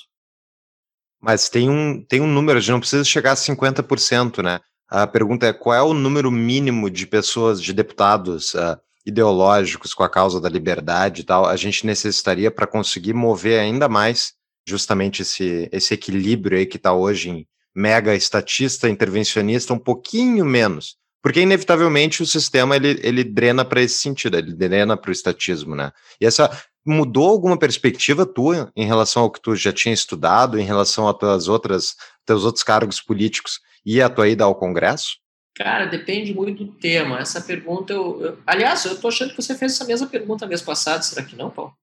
Mas tem um, tem um número, a gente não precisa chegar a 50%, né? A pergunta é qual é o número mínimo de pessoas, de deputados uh, ideológicos com a causa da liberdade e tal, a gente necessitaria para conseguir mover ainda mais justamente esse, esse equilíbrio aí que está hoje em mega estatista, intervencionista, um pouquinho menos. Porque, inevitavelmente, o sistema ele, ele drena para esse sentido, ele drena para o estatismo, né? E essa mudou alguma perspectiva tua em relação ao que tu já tinha estudado, em relação a tuas outras, teus outros cargos políticos e a tua ida ao Congresso? Cara, depende muito do tema. Essa pergunta, eu, eu aliás, eu tô achando que você fez essa mesma pergunta mês passado, será que não, Paulo?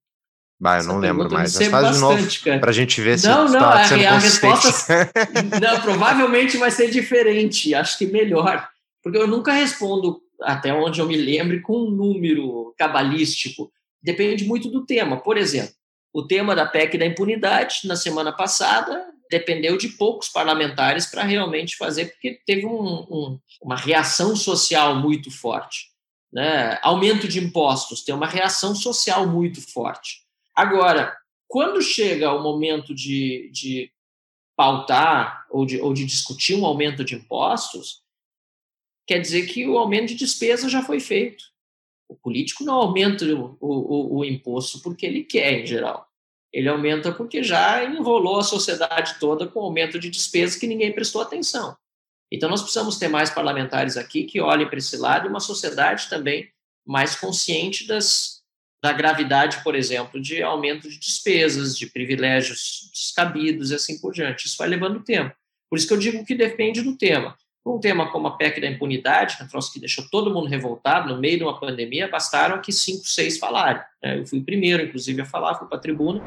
Bah, eu não lembro mais. Mas faz de novo para a gente ver se não, não, tá sendo a, a resposta não, provavelmente vai ser diferente. Acho que melhor, porque eu nunca respondo até onde eu me lembre com um número cabalístico. Depende muito do tema. Por exemplo, o tema da PEC da impunidade na semana passada dependeu de poucos parlamentares para realmente fazer, porque teve um, um, uma reação social muito forte. Né? Aumento de impostos tem uma reação social muito forte. Agora, quando chega o momento de, de pautar ou de, ou de discutir um aumento de impostos, quer dizer que o aumento de despesa já foi feito. O político não aumenta o, o, o imposto porque ele quer, em geral. Ele aumenta porque já enrolou a sociedade toda com aumento de despesas que ninguém prestou atenção. Então, nós precisamos ter mais parlamentares aqui que olhem para esse lado e uma sociedade também mais consciente das, da gravidade, por exemplo, de aumento de despesas, de privilégios descabidos e assim por diante. Isso vai levando tempo. Por isso que eu digo que depende do tema. Um tema como a PEC da impunidade, que é um troço que deixou todo mundo revoltado no meio de uma pandemia, bastaram aqui cinco, seis falarem. Né? Eu fui o primeiro, inclusive, a falar, fui para a tribuna.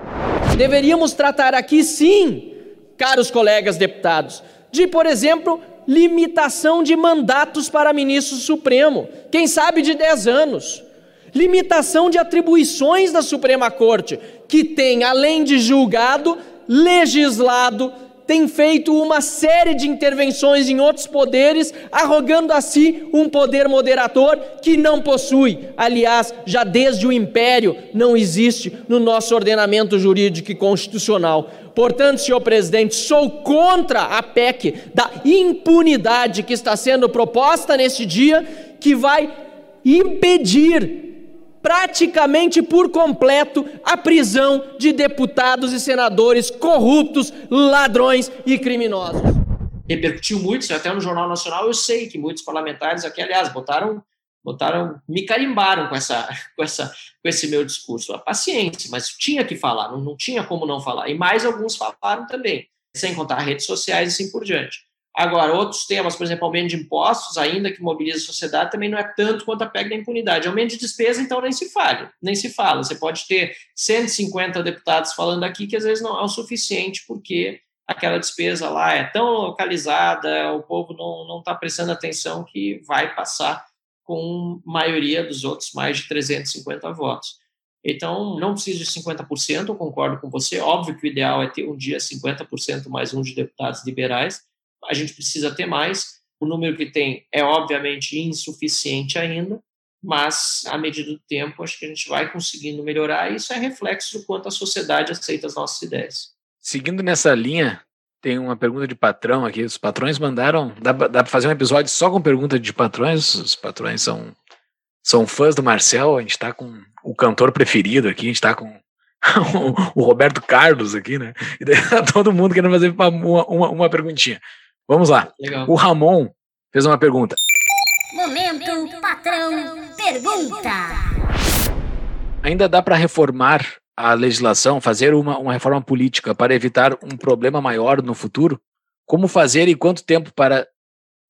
Deveríamos tratar aqui, sim, caros colegas deputados, de, por exemplo, limitação de mandatos para ministro supremo, quem sabe de 10 anos limitação de atribuições da Suprema Corte, que tem, além de julgado, legislado, tem feito uma série de intervenções em outros poderes, arrogando a si um poder moderador que não possui. Aliás, já desde o Império não existe no nosso ordenamento jurídico e constitucional. Portanto, senhor presidente, sou contra a PEC da impunidade que está sendo proposta nesse dia, que vai impedir praticamente por completo a prisão de deputados e senadores corruptos, ladrões e criminosos. Repercutiu muito, até no Jornal Nacional eu sei que muitos parlamentares aqui, aliás, botaram, botaram, me carimbaram com, essa, com, essa, com esse meu discurso. A paciência, mas tinha que falar, não, não tinha como não falar. E mais alguns falaram também, sem contar redes sociais e assim por diante. Agora, outros temas, por exemplo, aumento de impostos, ainda que mobiliza a sociedade, também não é tanto quanto a PEC da impunidade. Aumento de despesa, então, nem se fala, nem se fala. Você pode ter 150 deputados falando aqui que às vezes não é o suficiente, porque aquela despesa lá é tão localizada, o povo não está prestando atenção que vai passar com maioria dos outros, mais de 350 votos. Então, não precisa de 50%, eu concordo com você. Óbvio que o ideal é ter um dia 50% mais um de deputados liberais, a gente precisa ter mais. O número que tem é, obviamente, insuficiente ainda, mas, à medida do tempo, acho que a gente vai conseguindo melhorar e isso é reflexo do quanto a sociedade aceita as nossas ideias. Seguindo nessa linha, tem uma pergunta de patrão aqui. Os patrões mandaram. Dá, dá para fazer um episódio só com pergunta de patrões. Os patrões são, são fãs do Marcel. A gente está com o cantor preferido aqui. A gente está com o, Roberto Carlos aqui, né? E daí tá todo mundo querendo fazer uma, uma, uma perguntinha. Vamos lá. Legal. O Ramon fez uma pergunta. Momento patrão pergunta. Ainda dá para reformar a legislação, fazer uma, uma reforma política para evitar um problema maior no futuro? Como fazer e quanto tempo para,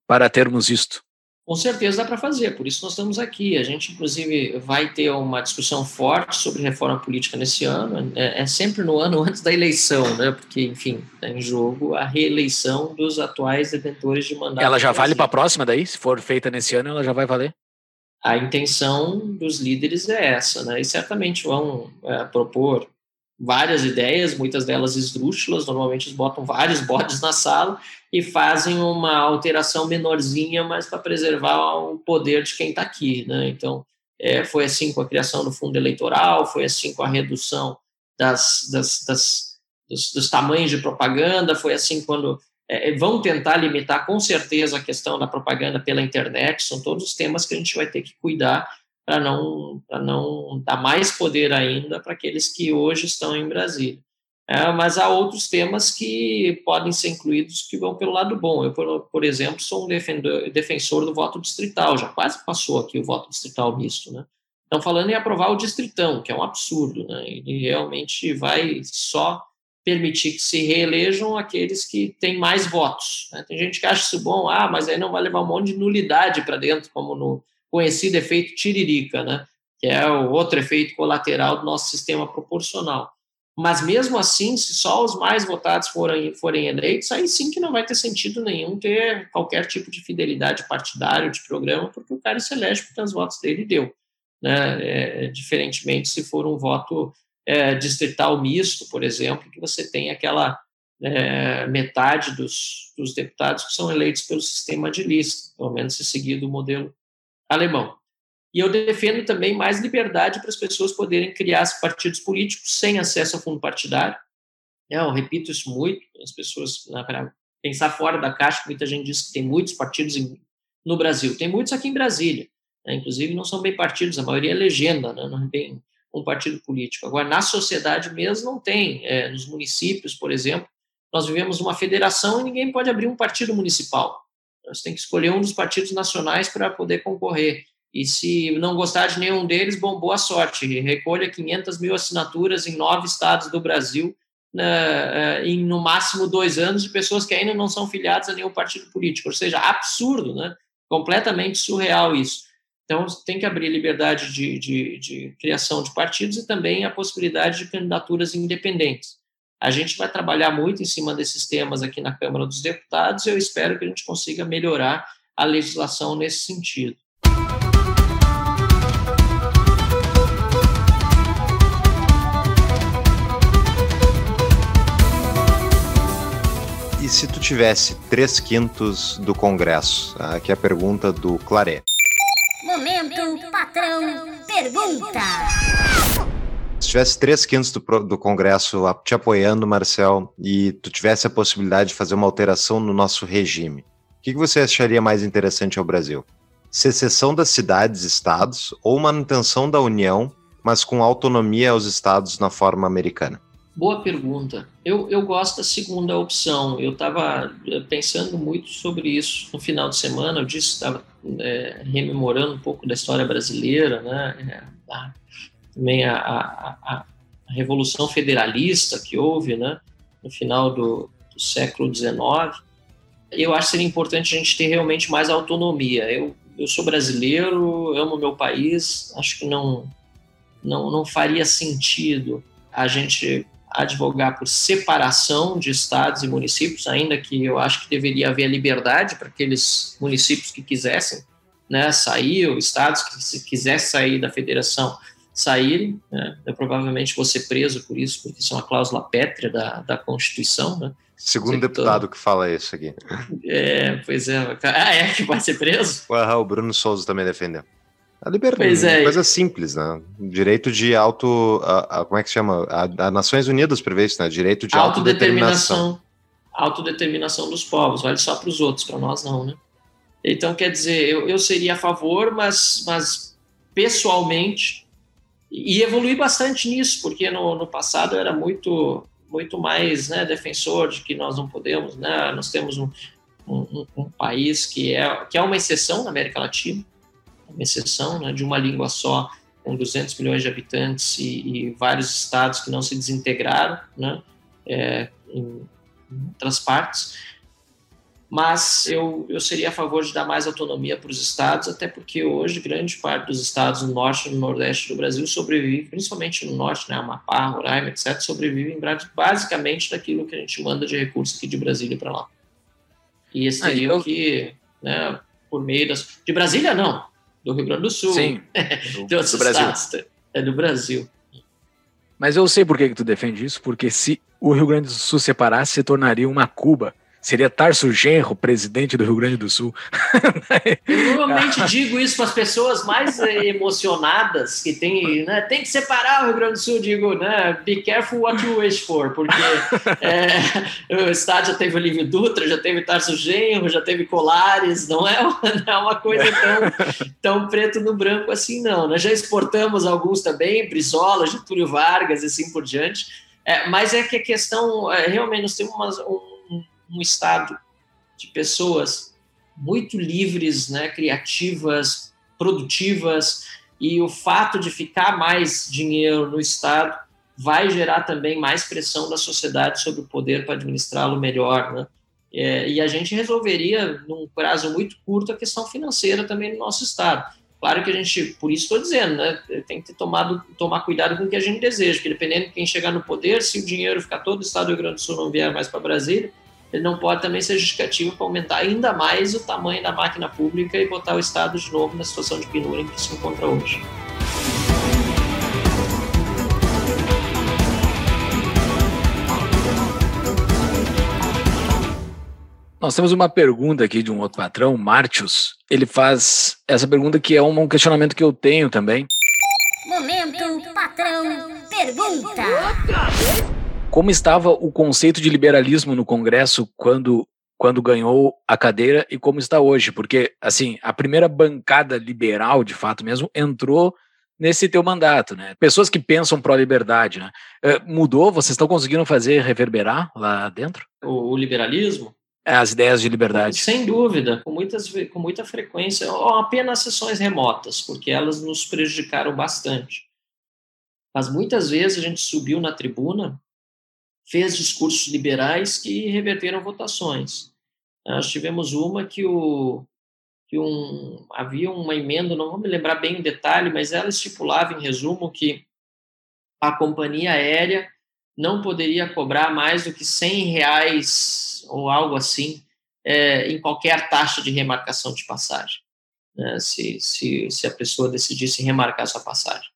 para termos isto? Com certeza dá para fazer, por isso nós estamos aqui. A gente, inclusive, vai ter uma discussão forte sobre reforma política nesse ano. É, é sempre no ano antes da eleição, né? Porque, enfim, está em jogo a reeleição dos atuais detentores de mandato. Ela já vale para a próxima daí? Se for feita nesse ano, ela já vai valer? A intenção dos líderes é essa, né? E certamente vão é, propor várias ideias, muitas delas esdrúxulas, normalmente eles botam vários bodes na sala e fazem uma alteração menorzinha, mas para preservar o poder de quem está aqui, né? Então, é, foi assim com a criação do fundo eleitoral, foi assim com a redução das, das, das dos, dos, tamanhos de propaganda, foi assim quando é, é, vão tentar limitar com certeza a questão da propaganda pela internet, são todos os temas que a gente vai ter que cuidar para não, não dar mais poder ainda para aqueles que hoje estão em Brasília. É, mas há outros temas que podem ser incluídos que vão pelo lado bom. Eu, por, por exemplo, sou um defendor, defensor do voto distrital, já quase passou aqui o voto distrital misto. Né? Estão falando em aprovar o distritão, que é um absurdo. Né? Ele realmente vai só permitir que se reelejam aqueles que têm mais votos. Né? Tem gente que acha isso bom, ah, mas aí não vai levar um monte de nulidade para dentro, como no conhecido efeito tiririca, né? que é o outro efeito colateral do nosso sistema proporcional. Mas mesmo assim, se só os mais votados forem, forem eleitos, aí sim que não vai ter sentido nenhum ter qualquer tipo de fidelidade partidária, de programa, porque o cara se elege porque os votos dele deu. Né? É, diferentemente se for um voto é, distrital misto, por exemplo, que você tem aquela é, metade dos, dos deputados que são eleitos pelo sistema de lista, pelo menos se seguir do modelo alemão. E eu defendo também mais liberdade para as pessoas poderem criar partidos políticos sem acesso a fundo partidário. É, eu repito isso muito, as pessoas, né, para pensar fora da caixa, muita gente diz que tem muitos partidos no Brasil. Tem muitos aqui em Brasília. Né, inclusive, não são bem partidos, a maioria é legenda, né, não é bem um partido político. Agora, na sociedade mesmo, não tem. É, nos municípios, por exemplo, nós vivemos uma federação e ninguém pode abrir um partido municipal. Você tem que escolher um dos partidos nacionais para poder concorrer. E se não gostar de nenhum deles, bom, boa sorte. Recolha 500 mil assinaturas em nove estados do Brasil né, é, em no máximo dois anos de pessoas que ainda não são filiadas a nenhum partido político. Ou seja, absurdo, né? completamente surreal isso. Então, tem que abrir liberdade de, de, de, criação de partidos e também a possibilidade de candidaturas independentes. A gente vai trabalhar muito em cima desses temas aqui na Câmara dos Deputados e eu espero que a gente consiga melhorar a legislação nesse sentido. E se tu tivesse três quintos do Congresso? Aqui é a pergunta do Claré. Momento Patrão Pergunta. Se tivesse três quintos do, do Congresso te apoiando, Marcel, e tu tivesse a possibilidade de fazer uma alteração no nosso regime, o que, que você acharia mais interessante ao Brasil? Secessão das cidades e estados ou manutenção da União, mas com autonomia aos estados na forma americana? Boa pergunta. Eu, eu gosto da segunda opção. Eu estava eh, pensando muito sobre isso no final de semana. Eu disse estava é, rememorando um pouco da história brasileira, né? É, a, também a, a, a, Revolução Federalista que houve né? no final do, do século XIX. Eu acho que seria importante a gente ter realmente mais autonomia. Eu, eu sou brasileiro, amo meu país, acho que não, não, não faria sentido a gente advogar por separação de estados e municípios, ainda que eu acho que deveria haver liberdade para aqueles municípios que quisessem né, sair, ou estados que se quisessem sair da federação saírem. Né, eu provavelmente vou ser preso por isso, porque isso é uma cláusula pétrea da, da Constituição. Né. Segundo deputado que fala isso aqui. É, pois é. Ah, é que vai ser preso? o Bruno Souza também defendeu. A liberdade pois é. coisa simples, né? Direito de auto. A, a, como é que se chama? A, a Nações Unidas prevê isso, né? Direito de autodeterminação. Autodeterminação, dos povos, vale só para os outros, para nós não, né? Então, quer dizer, eu, eu seria a favor, mas, mas pessoalmente, e evolui bastante nisso, porque no, no passado eu era muito muito mais né, defensor de que nós não podemos, né? Nós temos um, um, um país que é, que é uma exceção na América Latina, exceção né, de uma língua só, com 200 milhões de habitantes e, e vários estados que não se desintegraram né, é, em, outras partes. Mas eu, eu seria a favor de dar mais autonomia para os estados, até porque hoje grande parte dos estados no norte e no nordeste do Brasil sobrevive, principalmente no norte, né, Amapá, Roraima, etc., sobrevivem basicamente daquilo que a gente manda de recursos aqui de Brasília para lá. E esse seria o que, né, por meio das... De Brasília, não do Rio Grande do Sul. Sim, do, do Brasil. É do Brasil. Mas eu sei por que, que tu defende isso, porque se o Rio Grande do Sul separasse, se tornaria uma Cuba Seria Tarso Genro, presidente do Rio Grande do Sul. Eu normalmente digo isso para as pessoas mais eh, emocionadas que tem, né, tem que separar o Rio Grande do Sul. Digo, né, be careful what you wish for, porque é, o estádio já teve Olívio Dutra, já teve Tarso Genro, já teve Colares, não é, não é uma coisa tão, tão preto no branco assim, não. Nós já exportamos alguns também, Brizola, Getúlio Vargas e assim por diante. É, mas é que a questão, é, realmente, nós temos umas, um, um estado de pessoas muito livres, né, criativas, produtivas, e o fato de ficar mais dinheiro no Estado vai gerar também mais pressão da sociedade sobre o poder para administrá-lo melhor, né? É, e a gente resolveria, num prazo muito curto, a questão financeira também no nosso Estado. Claro que a gente, por isso estou dizendo, né, tem que ter tomado, tomar cuidado com o que a gente deseja, porque dependendo de quem chegar no poder, se o dinheiro ficar todo o Estado do Rio Grande do Sul não vier mais para Brasília, ele não pode também ser justificativo para aumentar ainda mais o tamanho da máquina pública e botar o Estado de novo na situação de penúria em que se encontra hoje. Nós temos uma pergunta aqui de um outro patrão, Martius. Ele faz essa pergunta que é um questionamento que eu tenho também. Momento, patrão, pergunta. Como estava o conceito de liberalismo no Congresso quando quando ganhou a cadeira e como está hoje? Porque assim, a primeira bancada liberal, de fato mesmo, entrou nesse teu mandato, né? Pessoas que pensam pró-liberdade, né? mudou? Vocês estão conseguindo fazer reverberar lá dentro? O, o liberalismo? as ideias de liberdade. Sem dúvida, com, muitas, com muita frequência, ou apenas sessões remotas, porque elas nos prejudicaram bastante. Mas muitas vezes a gente subiu na tribuna, fez discursos liberais que reverteram votações. Nós tivemos uma que, o, que um, havia uma emenda, não vou me lembrar bem o detalhe, mas ela estipulava, em resumo, que a companhia aérea não poderia cobrar mais do que 100 reais ou algo assim é, em qualquer taxa de remarcação de passagem, né, se, se, se a pessoa decidisse remarcar sua passagem.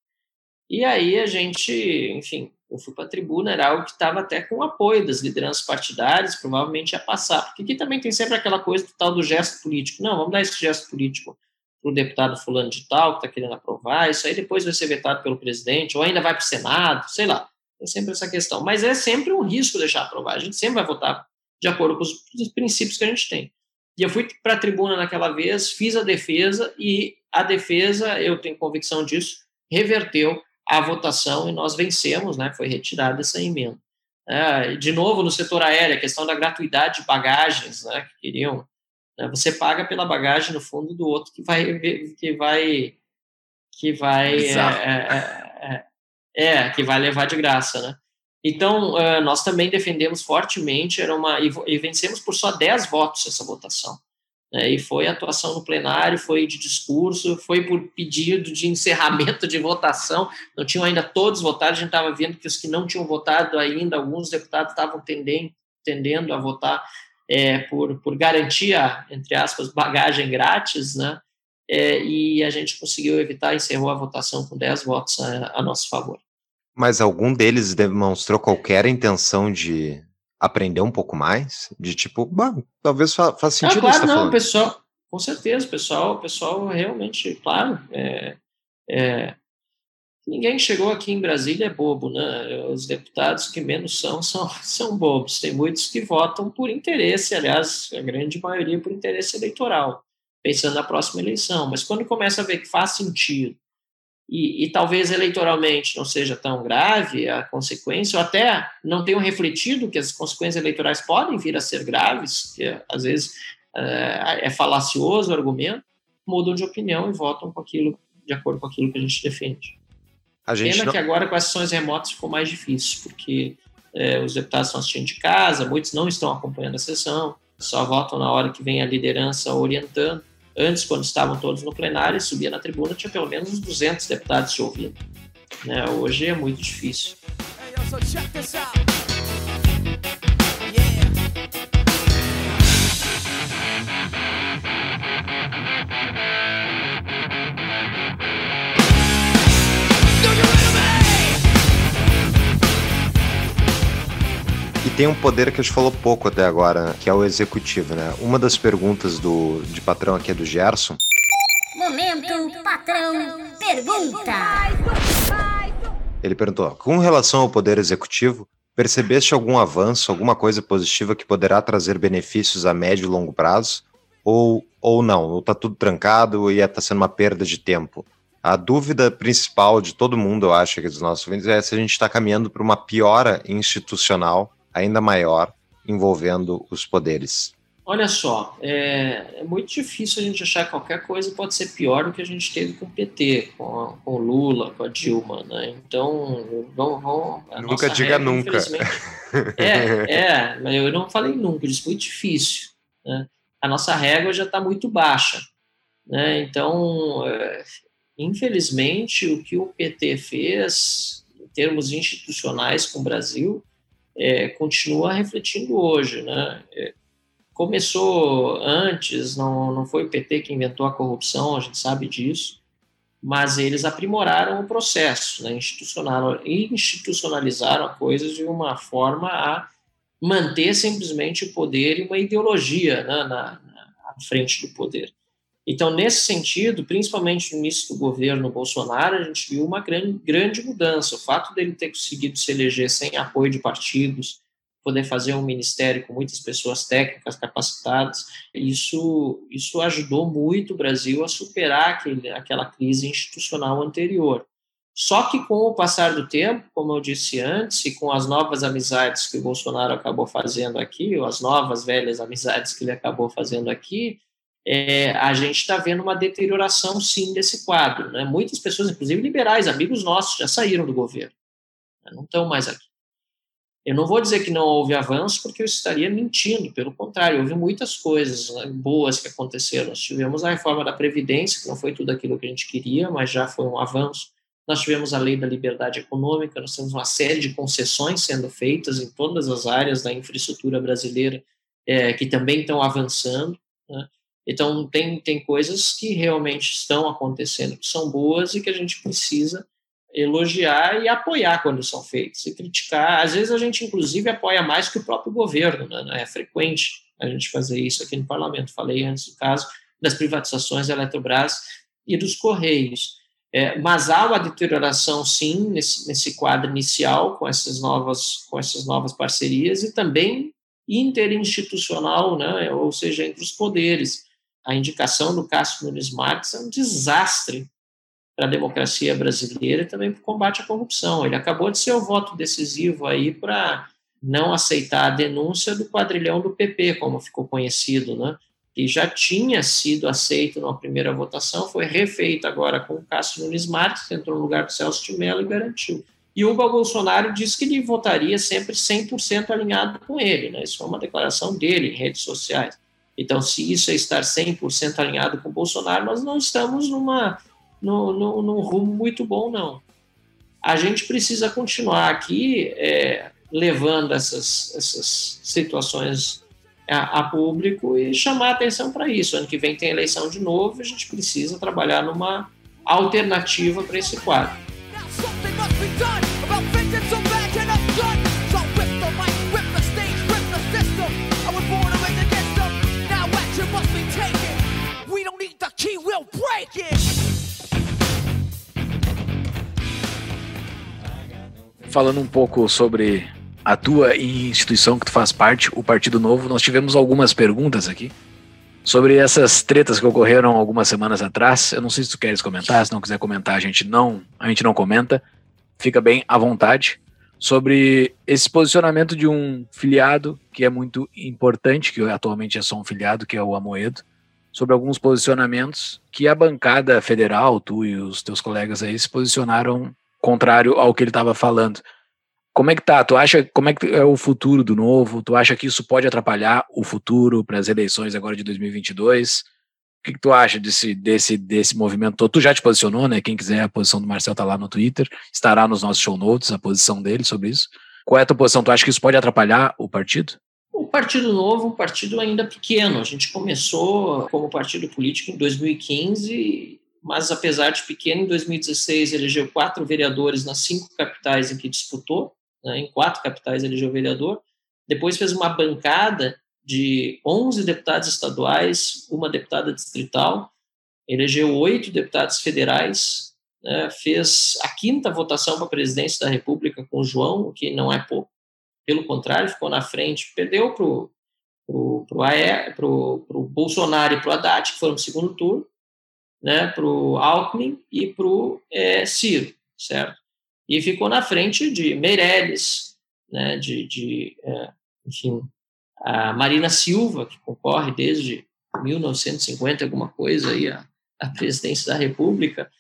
E aí a gente, enfim, eu fui para a tribuna, era algo que estava até com o apoio das lideranças partidárias, provavelmente ia passar, porque aqui também tem sempre aquela coisa do tal do gesto político. Não, vamos dar esse gesto político para o deputado fulano de tal, que está querendo aprovar, isso aí depois vai ser vetado pelo presidente, ou ainda vai para o Senado, sei lá. Tem sempre essa questão. Mas é sempre um risco deixar aprovar. A gente sempre vai votar de acordo com os princípios que a gente tem. E eu fui para a tribuna naquela vez, fiz a defesa e a defesa, eu tenho convicção disso, reverteu a votação e nós vencemos, né? Foi retirada essa emenda. É, de novo, no setor aéreo, a questão da gratuidade de bagagens, né? Que queriam. Né, você paga pela bagagem no fundo do outro que vai que vai que vai é, é, é, é, que vai levar de graça, né? Então, uh, nós também defendemos fortemente, era uma, e, e, vencemos por só 10 votos essa votação. Né? E foi atuação no plenário, foi de discurso, foi por pedido de encerramento de votação. Não tinham ainda todos votado, a gente estava vendo que os que não tinham votado ainda, alguns deputados estavam tendendo, tendendo a votar é, por, por garantia, entre aspas, bagagem grátis, né? É, e a gente conseguiu evitar, encerrou a votação com 10 votos a, a nosso favor. Mas algum deles demonstrou qualquer intenção de aprender um pouco mais? De tipo, bah, talvez fa faça sentido ah, claro, tá não, falando. pessoal, com certeza, pessoal, pessoal realmente, claro, é, é, ninguém chegou aqui em Brasília é bobo, né? Os deputados que menos são, são, são bobos. Tem muitos que votam por interesse, aliás, a grande maioria por interesse eleitoral, pensando na próxima eleição. Mas quando começa a ver que faz sentido, e, e, talvez eleitoralmente não seja tão grave a consequência, ou até não tenham refletido que as consequências eleitorais podem vir a ser graves, que às vezes é, é falacioso o argumento, mudam de opinião e votam com aquilo, de acordo com aquilo que a gente defende. A gente Pena não... que agora com as sessões remotas ficou mais difícil, porque é, os deputados estão assistindo de casa, muitos não estão acompanhando a sessão, só votam na hora que vem a liderança orientando. Antes, quando estavam todos no plenário, subia na tribuna, tinha pelo menos uns 200 deputados te ouvindo. Né? Hoje é muito difícil. Tem um poder que a gente falou pouco até agora, que é o executivo, né? Uma das perguntas do, de patrão aqui é do Gerson. Momento patrão pergunta. Ele perguntou: com relação ao poder executivo, percebeste algum avanço, alguma coisa positiva que poderá trazer benefícios a médio e longo prazo? Ou, ou não? Ou está tudo trancado e está sendo uma perda de tempo? A dúvida principal de todo mundo, eu acho, aqui dos nossos ouvintes, é se a gente está caminhando para uma piora institucional ainda maior envolvendo os poderes. Olha só, é, é, muito difícil a gente achar que qualquer coisa pode ser pior do que a gente teve com o PT, com, a, com o Lula, com a Dilma, né? Então, vamos. vamos nunca diga regra, nunca. É, é, mas eu não falei nunca, eu disse muito difícil. Né? A nossa régua já está muito baixa. Né? Então, é, infelizmente, o que o PT fez em termos institucionais com o Brasil é, continua refletindo hoje. Né? É, começou antes, não, não foi o PT que inventou a corrupção, a gente sabe disso, mas eles aprimoraram o processo, né? institucionalizaram a coisa de uma forma a manter simplesmente o poder e uma ideologia né, na, na frente do poder. Então, nesse sentido, principalmente no início do governo Bolsonaro, a gente viu uma grande, grande mudança. O fato dele ter conseguido se eleger sem apoio de partidos, poder fazer um ministério com muitas pessoas técnicas capacitadas, isso, isso ajudou muito o Brasil a superar aquele, aquela crise institucional anterior. Só que com o passar do tempo, como eu disse antes, e com as novas amizades que o Bolsonaro acabou fazendo aqui, ou as novas velhas amizades que ele acabou fazendo aqui, é, a gente está vendo uma deterioração, sim, desse quadro. Né? Muitas pessoas, inclusive liberais, amigos nossos, já saíram do governo, né? não estão mais aqui. Eu não vou dizer que não houve avanço, porque eu estaria mentindo, pelo contrário, houve muitas coisas né, boas que aconteceram. Nós tivemos a reforma da Previdência, que não foi tudo aquilo que a gente queria, mas já foi um avanço. Nós tivemos a lei da liberdade econômica, nós temos uma série de concessões sendo feitas em todas as áreas da infraestrutura brasileira é, que também estão avançando. Né? Então, tem, tem coisas que realmente estão acontecendo, que são boas e que a gente precisa elogiar e apoiar quando são feitos, e criticar. Às vezes a gente, inclusive, apoia mais que o próprio governo, né? é frequente a gente fazer isso aqui no parlamento. Falei antes do caso das privatizações da Eletrobras e dos Correios. É, mas há uma deterioração, sim, nesse, nesse quadro inicial, com essas, novas, com essas novas parcerias, e também interinstitucional, né? ou seja, entre os poderes. A indicação do Cássio Nunes Marques é um desastre para a democracia brasileira e também para o combate à corrupção. Ele acabou de ser o voto decisivo aí para não aceitar a denúncia do quadrilhão do PP, como ficou conhecido, né? que já tinha sido aceito na primeira votação, foi refeito agora com o Cássio Nunes Marques, que entrou no lugar do Celso de Mello e garantiu. E o Bolsonaro disse que ele votaria sempre 100% alinhado com ele, né? isso foi uma declaração dele em redes sociais. Então, se isso é estar 100% alinhado com o Bolsonaro, nós não estamos numa no, num rumo muito bom, não. A gente precisa continuar aqui é, levando essas, essas situações a, a, público e chamar atenção para isso. Ano que vem tem eleição de novo, a gente precisa trabalhar numa alternativa para esse quadro. Break it. falando um pouco sobre a tua instituição que tu faz parte, o Partido Novo, nós tivemos algumas perguntas aqui sobre essas tretas que ocorreram algumas semanas atrás. Eu não sei se tu queres comentar, se não quiser comentar, a gente não, a gente não comenta. Fica bem à vontade sobre esse posicionamento de um filiado que é muito importante, que atualmente é só um filiado, que é o Amoedo, sobre alguns posicionamentos que a bancada federal, tu e os teus colegas aí, se posicionaram contrário ao que ele estava falando. Como é que tá? Tu acha como é que é o futuro do novo? Tu acha que isso pode atrapalhar o futuro para as eleições agora de 2022? O que, que, tu acha desse, desse, desse movimento? Tu já te posicionou, né? Quem quiser, a posição do Marcel tá lá no Twitter, estará nos nossos show notes, a posição dele sobre isso. Qual é a tua posição? Tu acha que isso pode atrapalhar o partido? O Partido Novo, um partido ainda pequeno. A gente começou como partido político em 2015 mas apesar de pequeno, em 2016 elegeu quatro vereadores nas cinco capitais em que disputou, né, em quatro capitais elegeu vereador. depois fez uma bancada de 11 deputados estaduais, uma deputada distrital, elegeu oito deputados federais, né, fez a quinta votação para a presidência da República com o João, o que não é pouco, pelo contrário, ficou na frente, perdeu para o pro, pro, Bolsonaro e para o Haddad, que foram no segundo turno, né, para o Alckmin e para o é, Ciro, certo? E ficou na frente de Meirelles, né, de, de é, enfim, a Marina Silva, que concorre desde 1950, alguma coisa, aí, a, a presidência da República,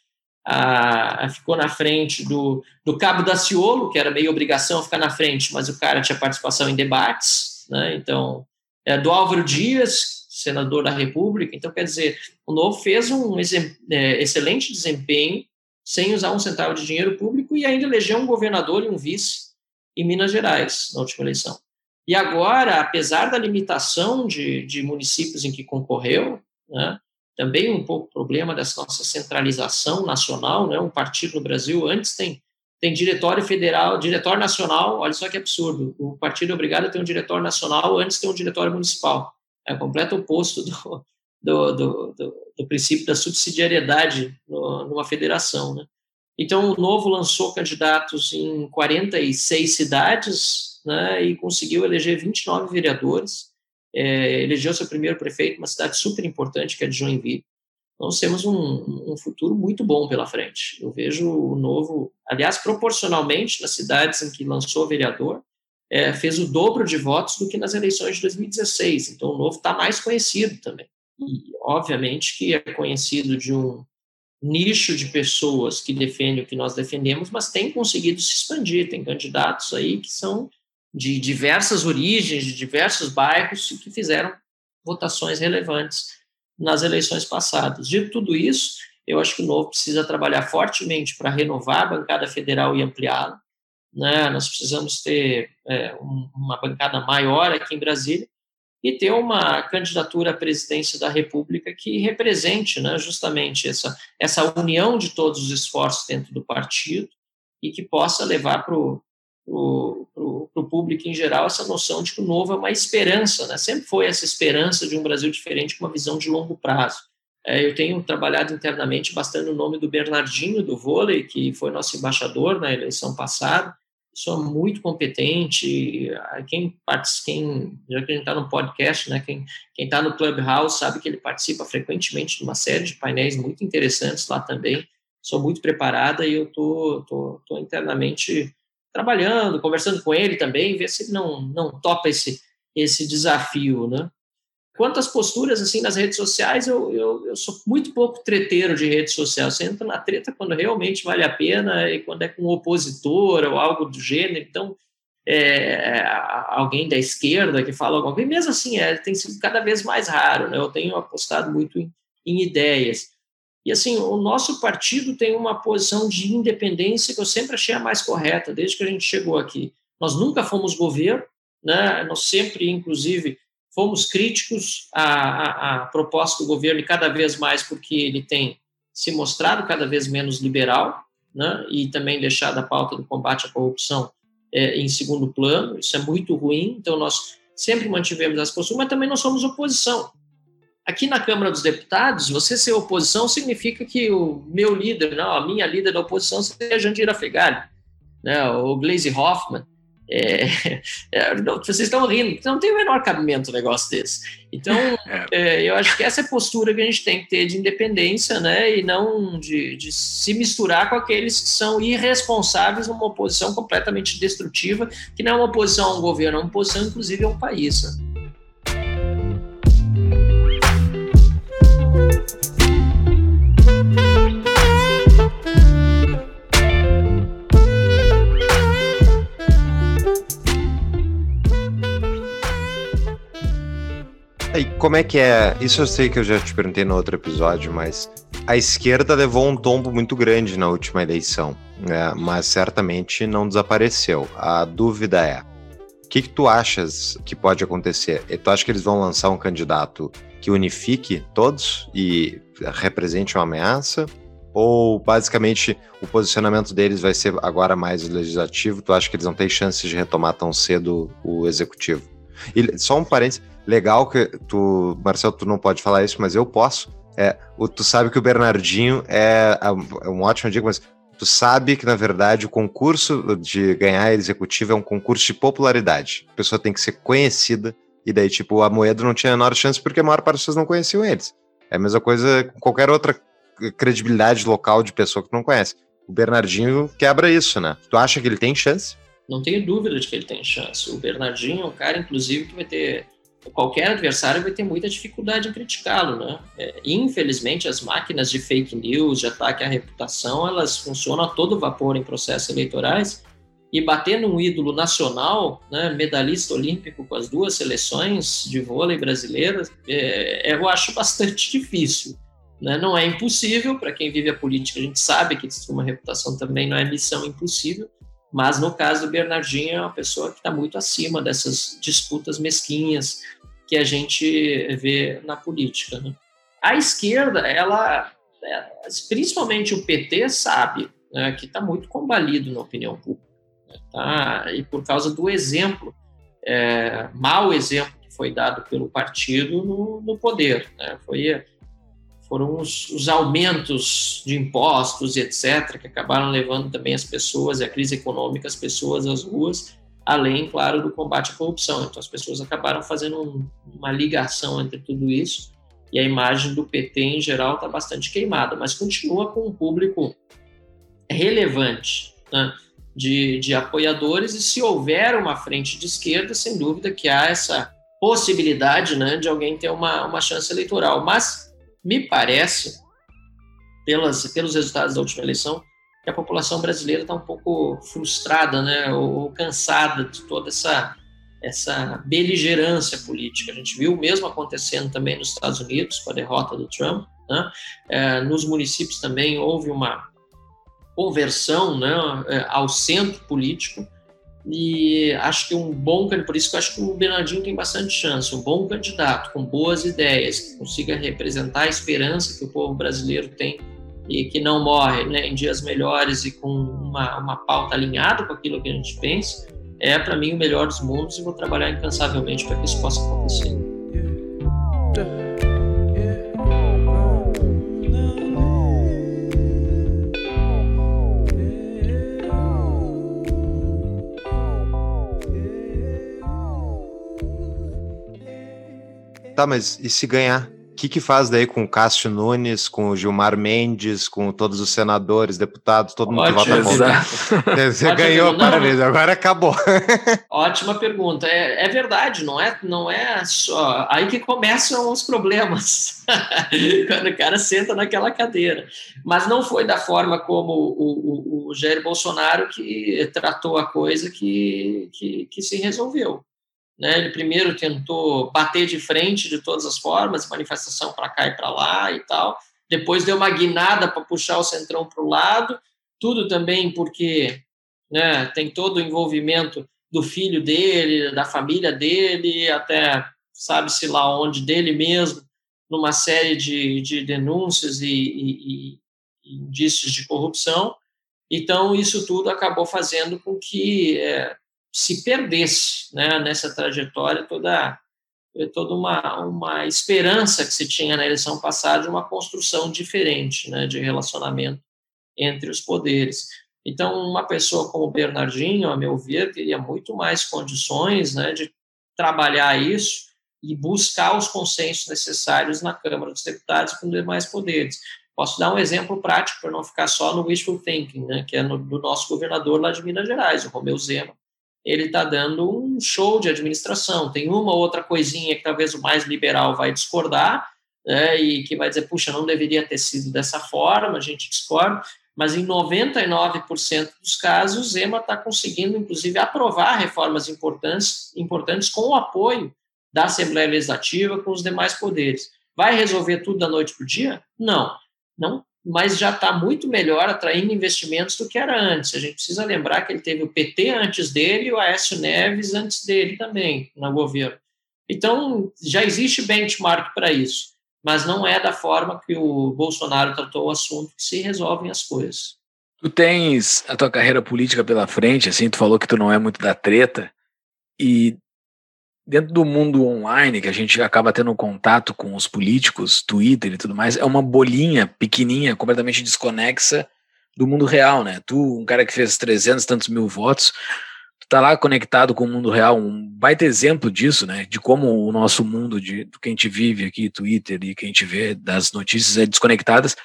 ficou na frente do, do Cabo Daciolo, que era meio obrigação ficar na frente, mas o cara tinha participação em debates, né, então, é, do Álvaro Dias, senador da República, então, quer dizer, o Novo fez um é, excelente desempenho sem usar um centavo de dinheiro público e ainda elegeu um governador e um vice em Minas Gerais na última eleição. E agora, apesar da limitação de, de municípios em que concorreu, né, também um pouco problema dessa nossa centralização nacional, né, um partido no Brasil antes tem tem diretório federal, diretório nacional, olha só que absurdo, o partido é obrigado a ter um diretório nacional antes tem um diretório municipal. É o completo oposto do, do, do, do, do princípio da subsidiariedade no, numa federação. Né? Então, o Novo lançou candidatos em 46 cidades, né, e conseguiu eleger 29 vereadores, é, elegeu seu primeiro prefeito, uma cidade super importante, que é de Joinville. Então, temos um, um, futuro muito bom pela frente. Eu vejo o novo, aliás, proporcionalmente, nas cidades em que lançou vereador, é, fez o dobro de votos do que nas eleições de 2016. Então, o novo está mais conhecido também. E, obviamente, que é conhecido de um nicho de pessoas que defendem o que nós defendemos, mas tem conseguido se expandir. Tem candidatos aí que são de diversas origens, de diversos bairros, que fizeram votações relevantes nas eleições passadas. De tudo isso, eu acho que o Novo precisa trabalhar fortemente para renovar a bancada federal e ampliá-la. Né? Nós precisamos ter é, um, uma bancada maior aqui em Brasília e ter uma candidatura à presidência da República que represente né, justamente essa, essa união de todos os esforços dentro do partido e que possa levar para o para o público em geral essa noção de que o novo é uma esperança, né? sempre foi essa esperança de um Brasil diferente com uma visão de longo prazo. É, eu tenho trabalhado internamente bastante o nome do Bernardinho do vôlei, que foi nosso embaixador na eleição passada, pessoa muito competente, quem quem já que a gente está no podcast, né, quem quem está no Clubhouse sabe que ele participa frequentemente de uma série de painéis muito interessantes lá também. Sou muito preparada e eu tô, tô, tô internamente trabalhando, conversando com ele também, ver se ele não, não topa esse, esse desafio, né? Quanto às posturas, assim, nas redes sociais, eu, eu, eu sou muito pouco treteiro de rede social. Você entra na treta quando realmente vale a pena e quando é com um opositor ou algo do gênero. Então, é, alguém da esquerda que fala alguma coisa, mesmo assim, é, tem sido cada vez mais raro, né? Eu tenho apostado muito em, em ideias. E assim, o nosso partido tem uma posição de independência que eu sempre achei a mais correta, desde que a gente chegou aqui. Nós nunca fomos governo, né? nós sempre, inclusive, fomos críticos à, à, à proposta do governo e cada vez mais porque ele tem se mostrado cada vez menos liberal né? e também deixado a pauta do combate à corrupção é, em segundo plano. Isso é muito ruim, então nós sempre mantivemos as posturas, mas também não somos oposição. Aqui na Câmara dos Deputados, você ser oposição significa que o meu líder, não, a minha líder da oposição seria a Jandira Fegali, né, o Glaze Hoffman. É, é, vocês estão rindo, não tem o menor cabimento um negócio desse. Então, é. é. eu acho que essa é a postura que a gente tem que ter de independência, né, e não de, de se misturar com aqueles que são irresponsáveis numa oposição completamente destrutiva, que não é uma oposição a um governo, é uma oposição, inclusive, a um país. Né? E como é que é? Isso eu sei que eu já te perguntei no outro episódio, mas a esquerda levou um tombo muito grande na última eleição, né? mas certamente não desapareceu. A dúvida é: o que, que tu achas que pode acontecer? E tu acha que eles vão lançar um candidato que unifique todos e represente uma ameaça? Ou basicamente o posicionamento deles vai ser agora mais legislativo? Tu acha que eles não têm chance de retomar tão cedo o executivo? E só um parênteses, legal que tu, Marcelo, tu não pode falar isso, mas eu posso. É, o, tu sabe que o Bernardinho é, é um ótimo dica, mas tu sabe que, na verdade, o concurso de ganhar executivo é um concurso de popularidade. A pessoa tem que ser conhecida, e daí, tipo, a Moedo não tinha a menor chance porque a maior parte das pessoas não conheciam eles. É a mesma coisa com qualquer outra credibilidade local de pessoa que não conhece. O Bernardinho quebra isso, né? Tu acha que ele tem chance? Não tenho dúvida de que ele tem chance. O Bernardinho é um cara, inclusive, que vai ter. Qualquer adversário vai ter muita dificuldade em criticá-lo, né? É, infelizmente, as máquinas de fake news, de ataque à reputação, elas funcionam a todo vapor em processos eleitorais. E bater num ídolo nacional, né, medalhista olímpico com as duas seleções de vôlei brasileiras, é, eu acho bastante difícil. Né? Não é impossível, para quem vive a política, a gente sabe que uma reputação também não é missão impossível, mas no caso do Bernardinho, é uma pessoa que está muito acima dessas disputas mesquinhas que a gente vê na política. Né? A esquerda, ela, é, principalmente o PT, sabe né, que está muito combalido na opinião pública. Né? Tá? E por causa do exemplo, é, mau exemplo que foi dado pelo partido no, no poder. Né? Foi foram os, os, aumentos de impostos e etc., que acabaram levando também as pessoas, e a crise econômica, as pessoas às ruas, além, claro, do combate à corrupção. Então, as pessoas acabaram fazendo um, uma ligação entre tudo isso, e a imagem do PT em geral está bastante queimada, mas continua com um público relevante né, de, de apoiadores, e se houver uma frente de esquerda, sem dúvida que há essa possibilidade né, de alguém ter uma, uma chance eleitoral. Mas me parece, pelas, pelos resultados da última eleição, que a população brasileira está um pouco frustrada, né, ou, ou, cansada de toda essa essa beligerância política. A gente viu o mesmo acontecendo também nos Estados Unidos com a derrota do Trump. Né? É, nos municípios também houve uma conversão né, é, ao centro político e acho que um bom por isso que eu acho que o Bernardinho tem bastante chance, um bom candidato com boas ideias, que consiga representar a esperança que o povo brasileiro tem e que não morre né, em dias melhores e com uma, uma pauta alinhada com aquilo que a gente pensa, é para mim o melhor dos mundos e vou trabalhar incansavelmente para que isso possa acontecer. Tá, mas e se ganhar? O que, que faz daí com o Cássio Nunes, com o Gilmar Mendes, com todos os senadores, deputados, todo mundo Ótimo, que vota contra? Você ganhou, parabéns, agora acabou. Ótima pergunta. É, é, verdade, não é, não é só. Aí que começam os problemas, quando o cara senta naquela cadeira. Mas não foi da forma como o, o, o Jair Bolsonaro que tratou a coisa que, que, que se resolveu. Né? Ele primeiro tentou bater de frente de todas as formas, manifestação para cá e para lá e tal. Depois deu uma guinada para puxar o centrão para o lado. Tudo também porque né, tem todo o envolvimento do filho dele, da família dele, até sabe-se lá onde, dele mesmo, numa série de, de denúncias e, e, e indícios de corrupção. Então, isso tudo acabou fazendo com que é, se perdesse né, nessa trajetória toda toda uma, uma esperança que se tinha na eleição passada de uma construção diferente né, de relacionamento entre os poderes. Então, uma pessoa como Bernardinho, a meu ver, teria muito mais condições né, de trabalhar isso e buscar os consensos necessários na Câmara dos Deputados com demais poderes. Posso dar um exemplo prático para não ficar só no wishful thinking, né, que é no, do nosso governador lá de Minas Gerais, o Romeu Zema ele está dando um show de administração. Tem uma outra coisinha que talvez o mais liberal vai discordar, né, e que vai dizer, puxa, não deveria ter sido dessa forma, a gente discorda, mas em 99% dos casos, Zema está conseguindo, inclusive, aprovar reformas importantes, importantes com o apoio da Assembleia Legislativa, com os demais poderes. Vai resolver tudo da noite para o dia? Não. Não mas já está muito melhor atraindo investimentos do que era antes. A gente precisa lembrar que ele teve o PT antes dele e o Aécio Neves antes dele também no governo. Então, já existe benchmark para isso. mas não é da forma que o Bolsonaro tratou o assunto que se resolvem as coisas. Tu tens a tua carreira política pela frente, assim, tu falou que tu não é muito da treta, e dentro do mundo online, que a gente acaba tendo contato com os políticos, Twitter e tudo mais, é uma bolinha pequenininha, completamente desconexa do mundo real, né? Tu, um cara que fez 300 e tantos mil votos, tu tá lá conectado com o mundo real, um baita exemplo disso, né? De como o nosso mundo, de, do que a gente vive aqui, Twitter e que a gente vê das notícias é desconectadas.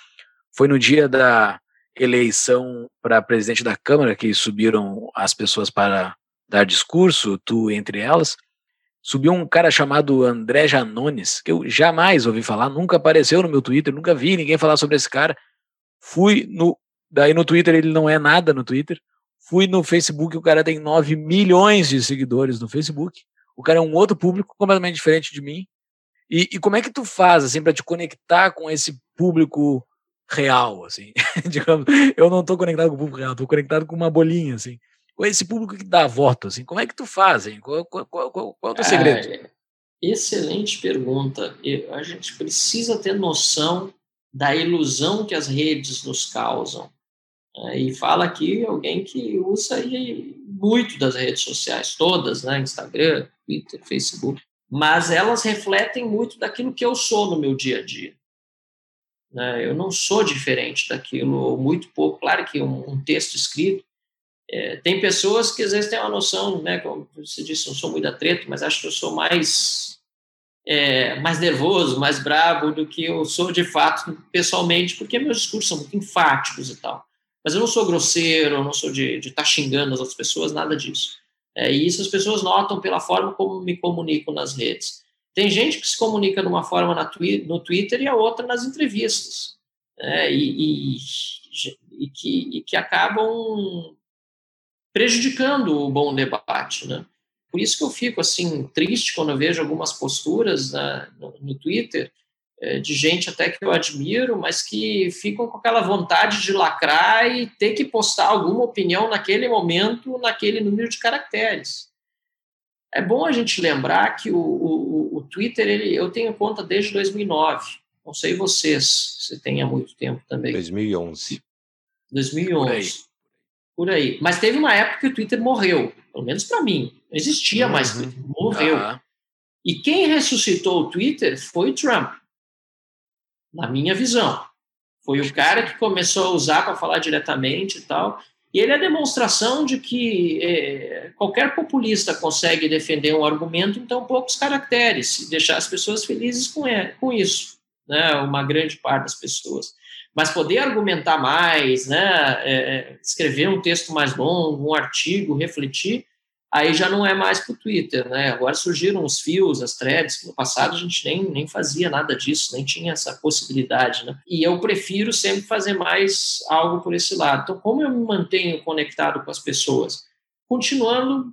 Foi no dia da eleição para presidente da Câmara que subiram as pessoas para dar discurso, tu entre elas, subiu um cara chamado André Janones, que eu jamais ouvi falar, nunca apareceu no meu Twitter, nunca vi ninguém falar sobre esse cara. Fui no. Daí no Twitter ele não é nada no Twitter. Fui no Facebook, o cara tem 9 milhões de seguidores no Facebook. O cara é um outro público completamente diferente de mim. E, e como é que tu faz, assim, para te conectar com esse público real, assim? Digamos, eu não tô conectado com o público real, tô conectado com uma bolinha, assim com esse público que dá voto, assim, como é que tu faz, hein? Qual, qual, qual, qual é o teu segredo? Excelente pergunta. A gente precisa ter noção da ilusão que as redes nos causam. É, e fala aqui alguém que usa muito das redes sociais, todas, né? Instagram, Twitter, Facebook. Mas elas refletem muito daquilo que eu sou no meu dia a dia. Né? Eu não sou diferente daquilo, muito pouco. Claro que um texto escrito é, tem pessoas que às vezes têm uma noção, né, como você disse, não sou muito da treta, mas acho que eu sou mais é, mais nervoso, mais brabo do que eu sou de fato pessoalmente, porque meus discursos são muito enfáticos e tal. Mas eu não sou grosseiro, eu não sou de estar tá xingando as outras pessoas, nada disso. É, e isso as pessoas notam pela forma como me comunico nas redes. Tem gente que se comunica de uma forma twi no Twitter e a outra nas entrevistas. É, e, e, e, que, e que acabam prejudicando o bom debate, né? Por isso que eu fico assim triste quando eu vejo algumas posturas né, no, no, Twitter é, de gente até que eu admiro, mas que ficam com aquela vontade de lacrar e ter que postar alguma opinião naquele momento, naquele número de caracteres. É bom a gente lembrar que o, o, o Twitter, ele, eu tenho conta desde 2009. Não sei vocês, se tem há muito tempo também. 2011. 2011 por aí. Mas teve uma época que o Twitter morreu, pelo menos para mim. Não existia uhum. mais Twitter, morreu. Uhum. E quem ressuscitou o Twitter foi o Trump, na minha visão. Foi o cara que começou a usar para falar diretamente e tal. E ele é a demonstração de que é, qualquer populista consegue defender um argumento em tão poucos caracteres e deixar as pessoas felizes com, é, com isso, né? uma grande parte das pessoas mas poder argumentar mais, né, é, é, escrever um texto mais longo, um artigo, refletir, aí já não é mais para o Twitter, né? Agora surgiram os fios, as threads, no passado a gente nem, nem fazia nada disso, nem tinha essa possibilidade, né? E eu prefiro sempre fazer mais algo por esse lado. Então, como eu me mantenho conectado com as pessoas? Continuando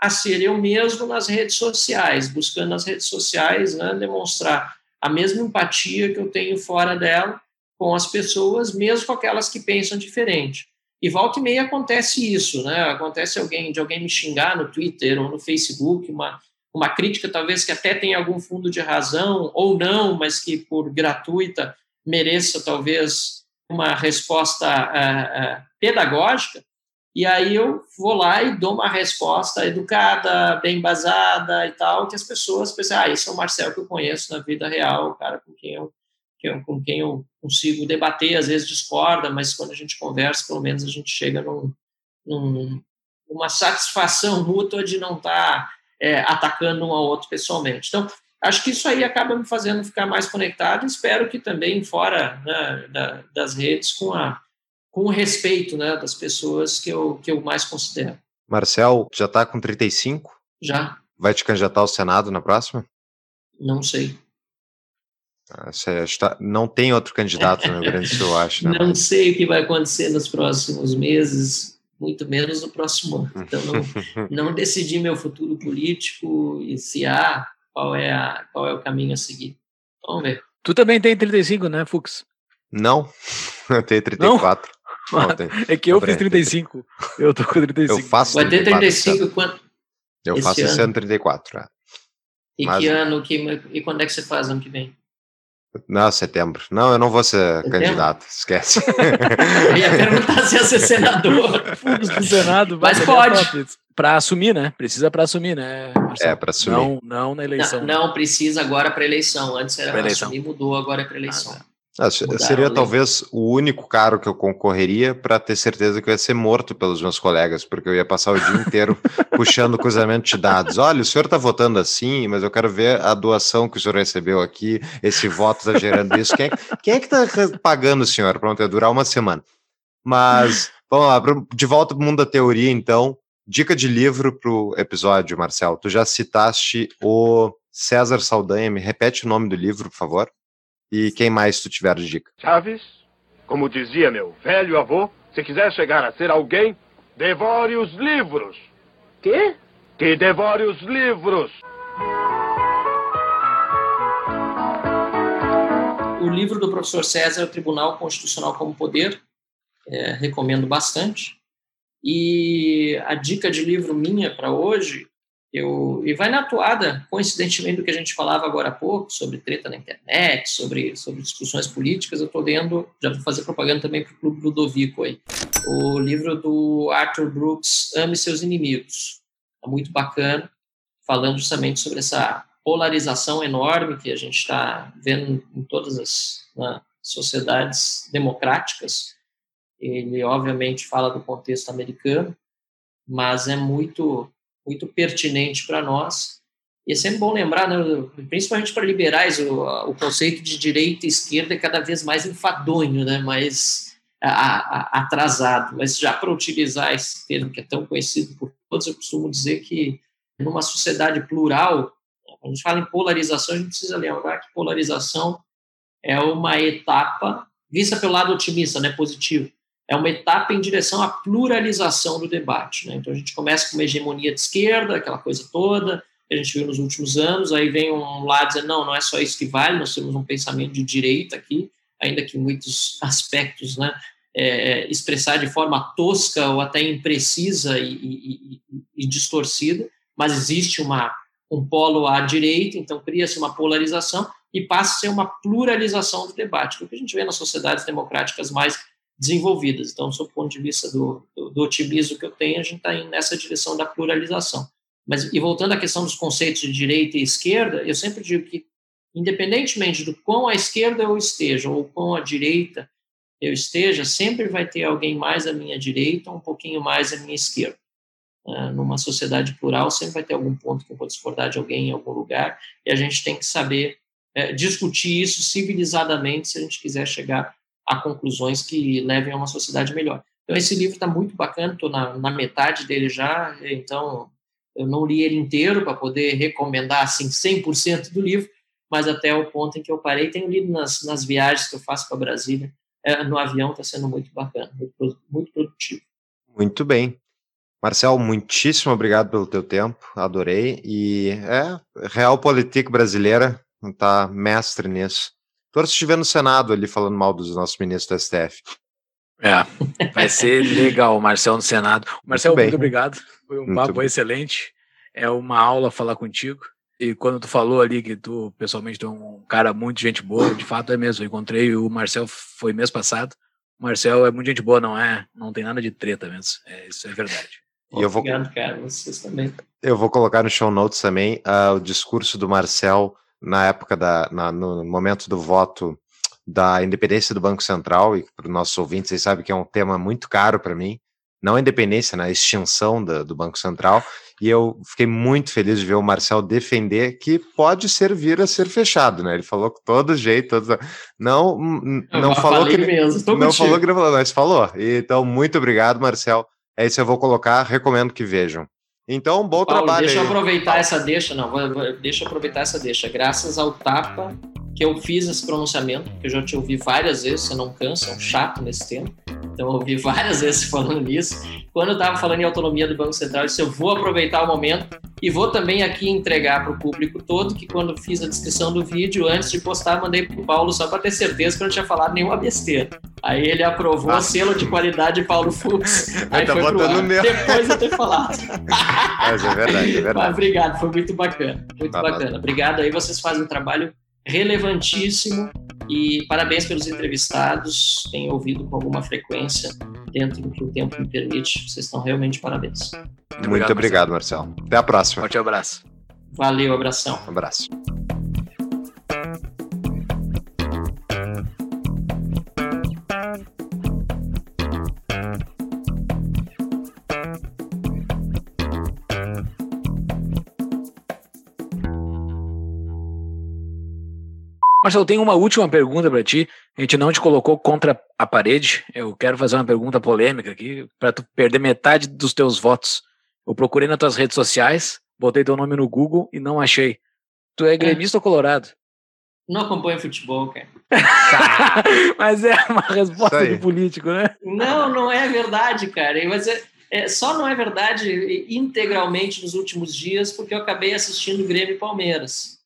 a ser eu mesmo nas redes sociais, buscando nas redes sociais né, demonstrar a mesma empatia que eu tenho fora dela, com as pessoas, mesmo com aquelas que pensam diferente. E volta e meia acontece isso, né? Acontece alguém de alguém me xingar no Twitter ou no Facebook, uma, uma crítica talvez que até tenha algum fundo de razão ou não, mas que por gratuita mereça talvez uma resposta uh, uh, pedagógica. E aí eu vou lá e dou uma resposta educada, bem embasada e tal, que as pessoas pensam, ah, esse é o Marcel que eu conheço na vida real, o cara com quem eu com quem eu consigo debater, às vezes discorda, mas quando a gente conversa, pelo menos a gente chega num, num uma satisfação mútua de não estar tá, é, atacando um ao outro pessoalmente. Então, acho que isso aí acaba me fazendo ficar mais conectado. Espero que também fora né, da, das redes com a com o respeito né, das pessoas que eu, que eu mais considero. Marcel, já está com 35? Já. Vai te candidatar ao Senado na próxima? Não sei. Você está, não tem outro candidato no Rio Grande do Sul, eu acho. Né? Não sei o que vai acontecer nos próximos meses, muito menos no próximo ano. Então, não, não decidi meu futuro político e se há, qual é, a, qual é o caminho a seguir. Vamos ver. Tu também tem 35, né, Fux? Não, eu tenho 34. Não? Não, é que eu fiz 35. Eu tô com 35. Eu faço Vai ter 35 quanto? Eu faço esse ano 34. É. E Mas... que ano? Que, e quando é que você faz ano que vem? Não, setembro. Não, eu não vou ser Setembro? candidato, esquece. Eu ia perguntar se ia ser senador. Do Senado, Mas pode. Pra assumir, né? Precisa pra assumir, né? Marcelo? É, pra assumir. Não, não na eleição. Não, não precisa agora para eleição. Antes era para eleição. assumir, mudou, agora é para eleição. Ah, tá. Ah, seria talvez o único cargo que eu concorreria para ter certeza que eu ia ser morto pelos meus colegas, porque eu ia passar o dia inteiro puxando cruzamento de dados. Olha, o senhor está votando assim, mas eu quero ver a doação que o senhor recebeu aqui, esse voto está gerando isso. Quem, é- quem é que está pagando o senhor? Pronto, ia durar uma semana. Mas, vamos lá, de volta para o mundo da teoria, então. Dica de livro para o episódio, Marcel. Tu já citaste o César Saldanha, me repete o nome do livro, por favor. E quem mais tu tiver de dica? Chaves, como dizia meu velho avô, se quiser chegar a ser alguém, devore os livros. Quê? Que devore os livros. O livro do professor César, O Tribunal Constitucional como Poder, é, recomendo bastante. E a dica de livro minha para hoje, eu, e vai na toada, coincidentemente, do que a gente falava agora há pouco, sobre treta na internet, sobre, sobre discussões políticas, eu estou lendo, já vou fazer propaganda também para o Clube Ludovico aí, o livro do Arthur Brooks, Ame Seus Inimigos. É muito bacana, falando justamente sobre essa polarização enorme que a gente está vendo em todas as né, sociedades democráticas. Ele, obviamente, fala do contexto americano, mas é muito, muito pertinente para nós. E é sempre bom lembrar, né, principalmente para liberais, o, o conceito de direita e esquerda é cada vez mais enfadonho, né, mais a, a, atrasado. Mas já para utilizar esse termo que é tão conhecido por todos, eu costumo dizer que numa sociedade plural, a gente fala em polarização, a gente precisa lembrar que polarização é uma etapa, vista pelo lado otimista, né, positivo, é uma etapa em direção à pluralização do debate. Né? Então a gente começa com uma hegemonia de esquerda, aquela coisa toda, que a gente viu nos últimos anos, aí vem um lado dizendo, não, não é só isso que vale, nós temos um pensamento de direita aqui, ainda que muitos aspectos, né, é, expressar de forma tosca ou até imprecisa e, e, e, e distorcida, mas existe uma, um polo à direita, então cria-se uma polarização e passa a ser uma pluralização do debate, o que a gente vê nas sociedades democráticas mais desenvolvidas. Então, sob o ponto de vista do, do, do otimismo que eu tenho, a gente está indo nessa direção da pluralização. Mas, e voltando à questão dos conceitos de direita e esquerda, eu sempre digo que, independentemente do quão à esquerda eu esteja ou quão à direita eu esteja, sempre vai ter alguém mais à minha direita um pouquinho mais à minha esquerda. Uh, numa sociedade plural, sempre vai ter algum ponto que eu vou discordar de alguém em algum lugar, e a gente tem que saber uh, discutir isso civilizadamente se a gente quiser chegar a conclusões que levem a uma sociedade melhor. Então, esse livro está muito bacana, estou na, na, metade dele já, então eu não li ele inteiro para poder recomendar assim 100% do livro, mas até o ponto em que eu parei, tenho lido nas, nas viagens que eu faço para Brasília, é, no avião, está sendo muito bacana, muito, muito produtivo. Muito bem. Marcel, muitíssimo obrigado pelo teu tempo, adorei, e é, Realpolitik brasileira, tá mestre nisso. Torço estiver no Senado ali falando mal dos nossos ministros do STF. É, vai ser legal o Marcel no Senado. Marcel, muito, muito obrigado. Foi um muito papo bem. excelente. É uma aula falar contigo. E quando tu falou ali que tu, pessoalmente, tu é um cara muito gente boa, de fato é mesmo. Eu encontrei o Marcel, foi mês passado. O Marcel é muito gente boa, não é? Não tem nada de treta mesmo. É, isso é verdade. E eu vou, Obrigado, cara. Vocês também. Eu vou colocar no show notes também uh, o discurso do Marcel na época da, na, no momento do voto da independência do Banco Central e para os nossos ouvintes, vocês sabem que é um tema muito caro para mim, não a independência, né, a extinção da, do Banco Central, e eu fiquei muito feliz de ver o Marcel defender que pode servir a ser fechado, né? Ele falou com todo jeito, todo... não eu não falou que mesmo, não contigo. falou que ele falou, mas falou. Então muito obrigado, Marcel. É isso eu vou colocar, recomendo que vejam. Então, bom Paulo, trabalho. Deixa eu aproveitar essa deixa, não, deixa eu aproveitar essa deixa. Graças ao tapa que eu fiz esse pronunciamento, que eu já te ouvi várias vezes, você não cansa, é um chato nesse tema. Então, eu ouvi várias vezes falando nisso. Quando eu estava falando em autonomia do Banco Central, eu disse: eu vou aproveitar o momento e vou também aqui entregar para o público todo que, quando fiz a descrição do vídeo, antes de postar, mandei para o Paulo só para ter certeza que eu não tinha falado nenhuma besteira. Aí ele aprovou ah. selo de qualidade Paulo Fux. Aí tá foi pro ar, meu. depois de eu ter falado. Mas é verdade, é verdade. Mas obrigado, foi muito bacana. Muito ah, bacana. Obrigado aí, vocês fazem um trabalho relevantíssimo E parabéns pelos entrevistados, tenho ouvido com alguma frequência, dentro do que o tempo me permite. Vocês estão realmente parabéns. Muito, Muito obrigado, Marcelo. Marcelo. Até a próxima. Forte abraço. Valeu, abração. Um abraço. Marcelo, eu tenho uma última pergunta para ti. A gente não te colocou contra a parede. Eu quero fazer uma pergunta polêmica aqui, para tu perder metade dos teus votos. Eu procurei nas tuas redes sociais, botei teu nome no Google e não achei. Tu é gremista é. ou colorado? Não acompanho futebol, cara. Mas é uma resposta de político, né? Não, não é verdade, cara. Mas é, é, só não é verdade integralmente nos últimos dias, porque eu acabei assistindo Grêmio e Palmeiras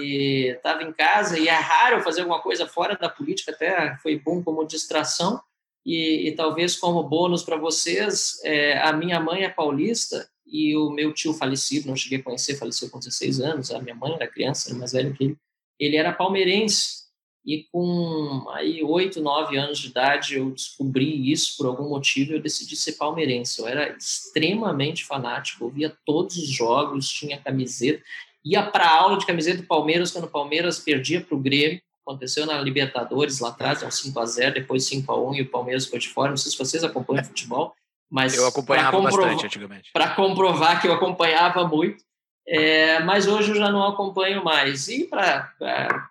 e estava em casa e é raro fazer alguma coisa fora da política até foi bom como distração. E, e talvez como bônus para vocês é, a minha mãe é paulista e o meu tio falecido não cheguei a conhecer faleceu com 16 anos a minha mãe era criança era mais velho que ele ele era palmeirense. E com aí oito nove anos de idade eu descobri isso por algum motivo eu decidi ser palmeirense. Eu era extremamente fanático eu via todos os jogos tinha camiseta ia para aula de camiseta do Palmeiras quando o Palmeiras perdia para o Grêmio. Aconteceu na Libertadores lá atrás, é um 5 a 0 depois 5 a 1 e o Palmeiras ficou de fora. Não sei se vocês acompanham futebol, mas. Eu acompanhava bastante antigamente. Para comprovar que eu acompanhava muito, é, mas hoje eu já não acompanho mais. E para.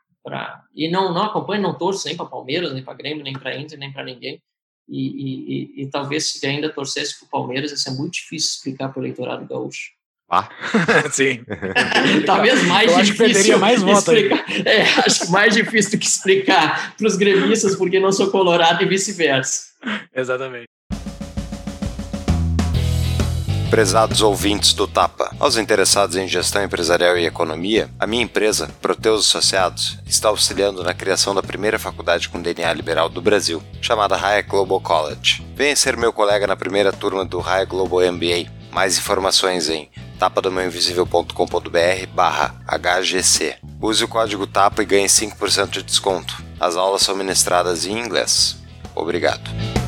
E não, não acompanho, não torço nem para Palmeiras, nem para Grêmio, nem para Inter, nem para ninguém. E, e, e, e, talvez se ainda torcesse para o Palmeiras, ia ser muito difícil explicar para o eleitorado gaúcho. Ah. Sim. Talvez mais eu difícil. Acho mais explicar. É, acho mais difícil do que explicar para os gremistas porque não sou colorado e vice-versa. Exatamente. Prezados ouvintes do Tapa, aos interessados em gestão empresarial e economia, a minha empresa, Proteus Associados, está auxiliando na criação da primeira faculdade com DNA liberal do Brasil, chamada Hayek Global College. Venha ser meu colega na primeira turma do Hayek Global MBA. Mais informações em tapadomãoinvisível.com.br barra HGC. Use o código TAPA e ganhe 5% de desconto. As aulas são ministradas em inglês. Obrigado.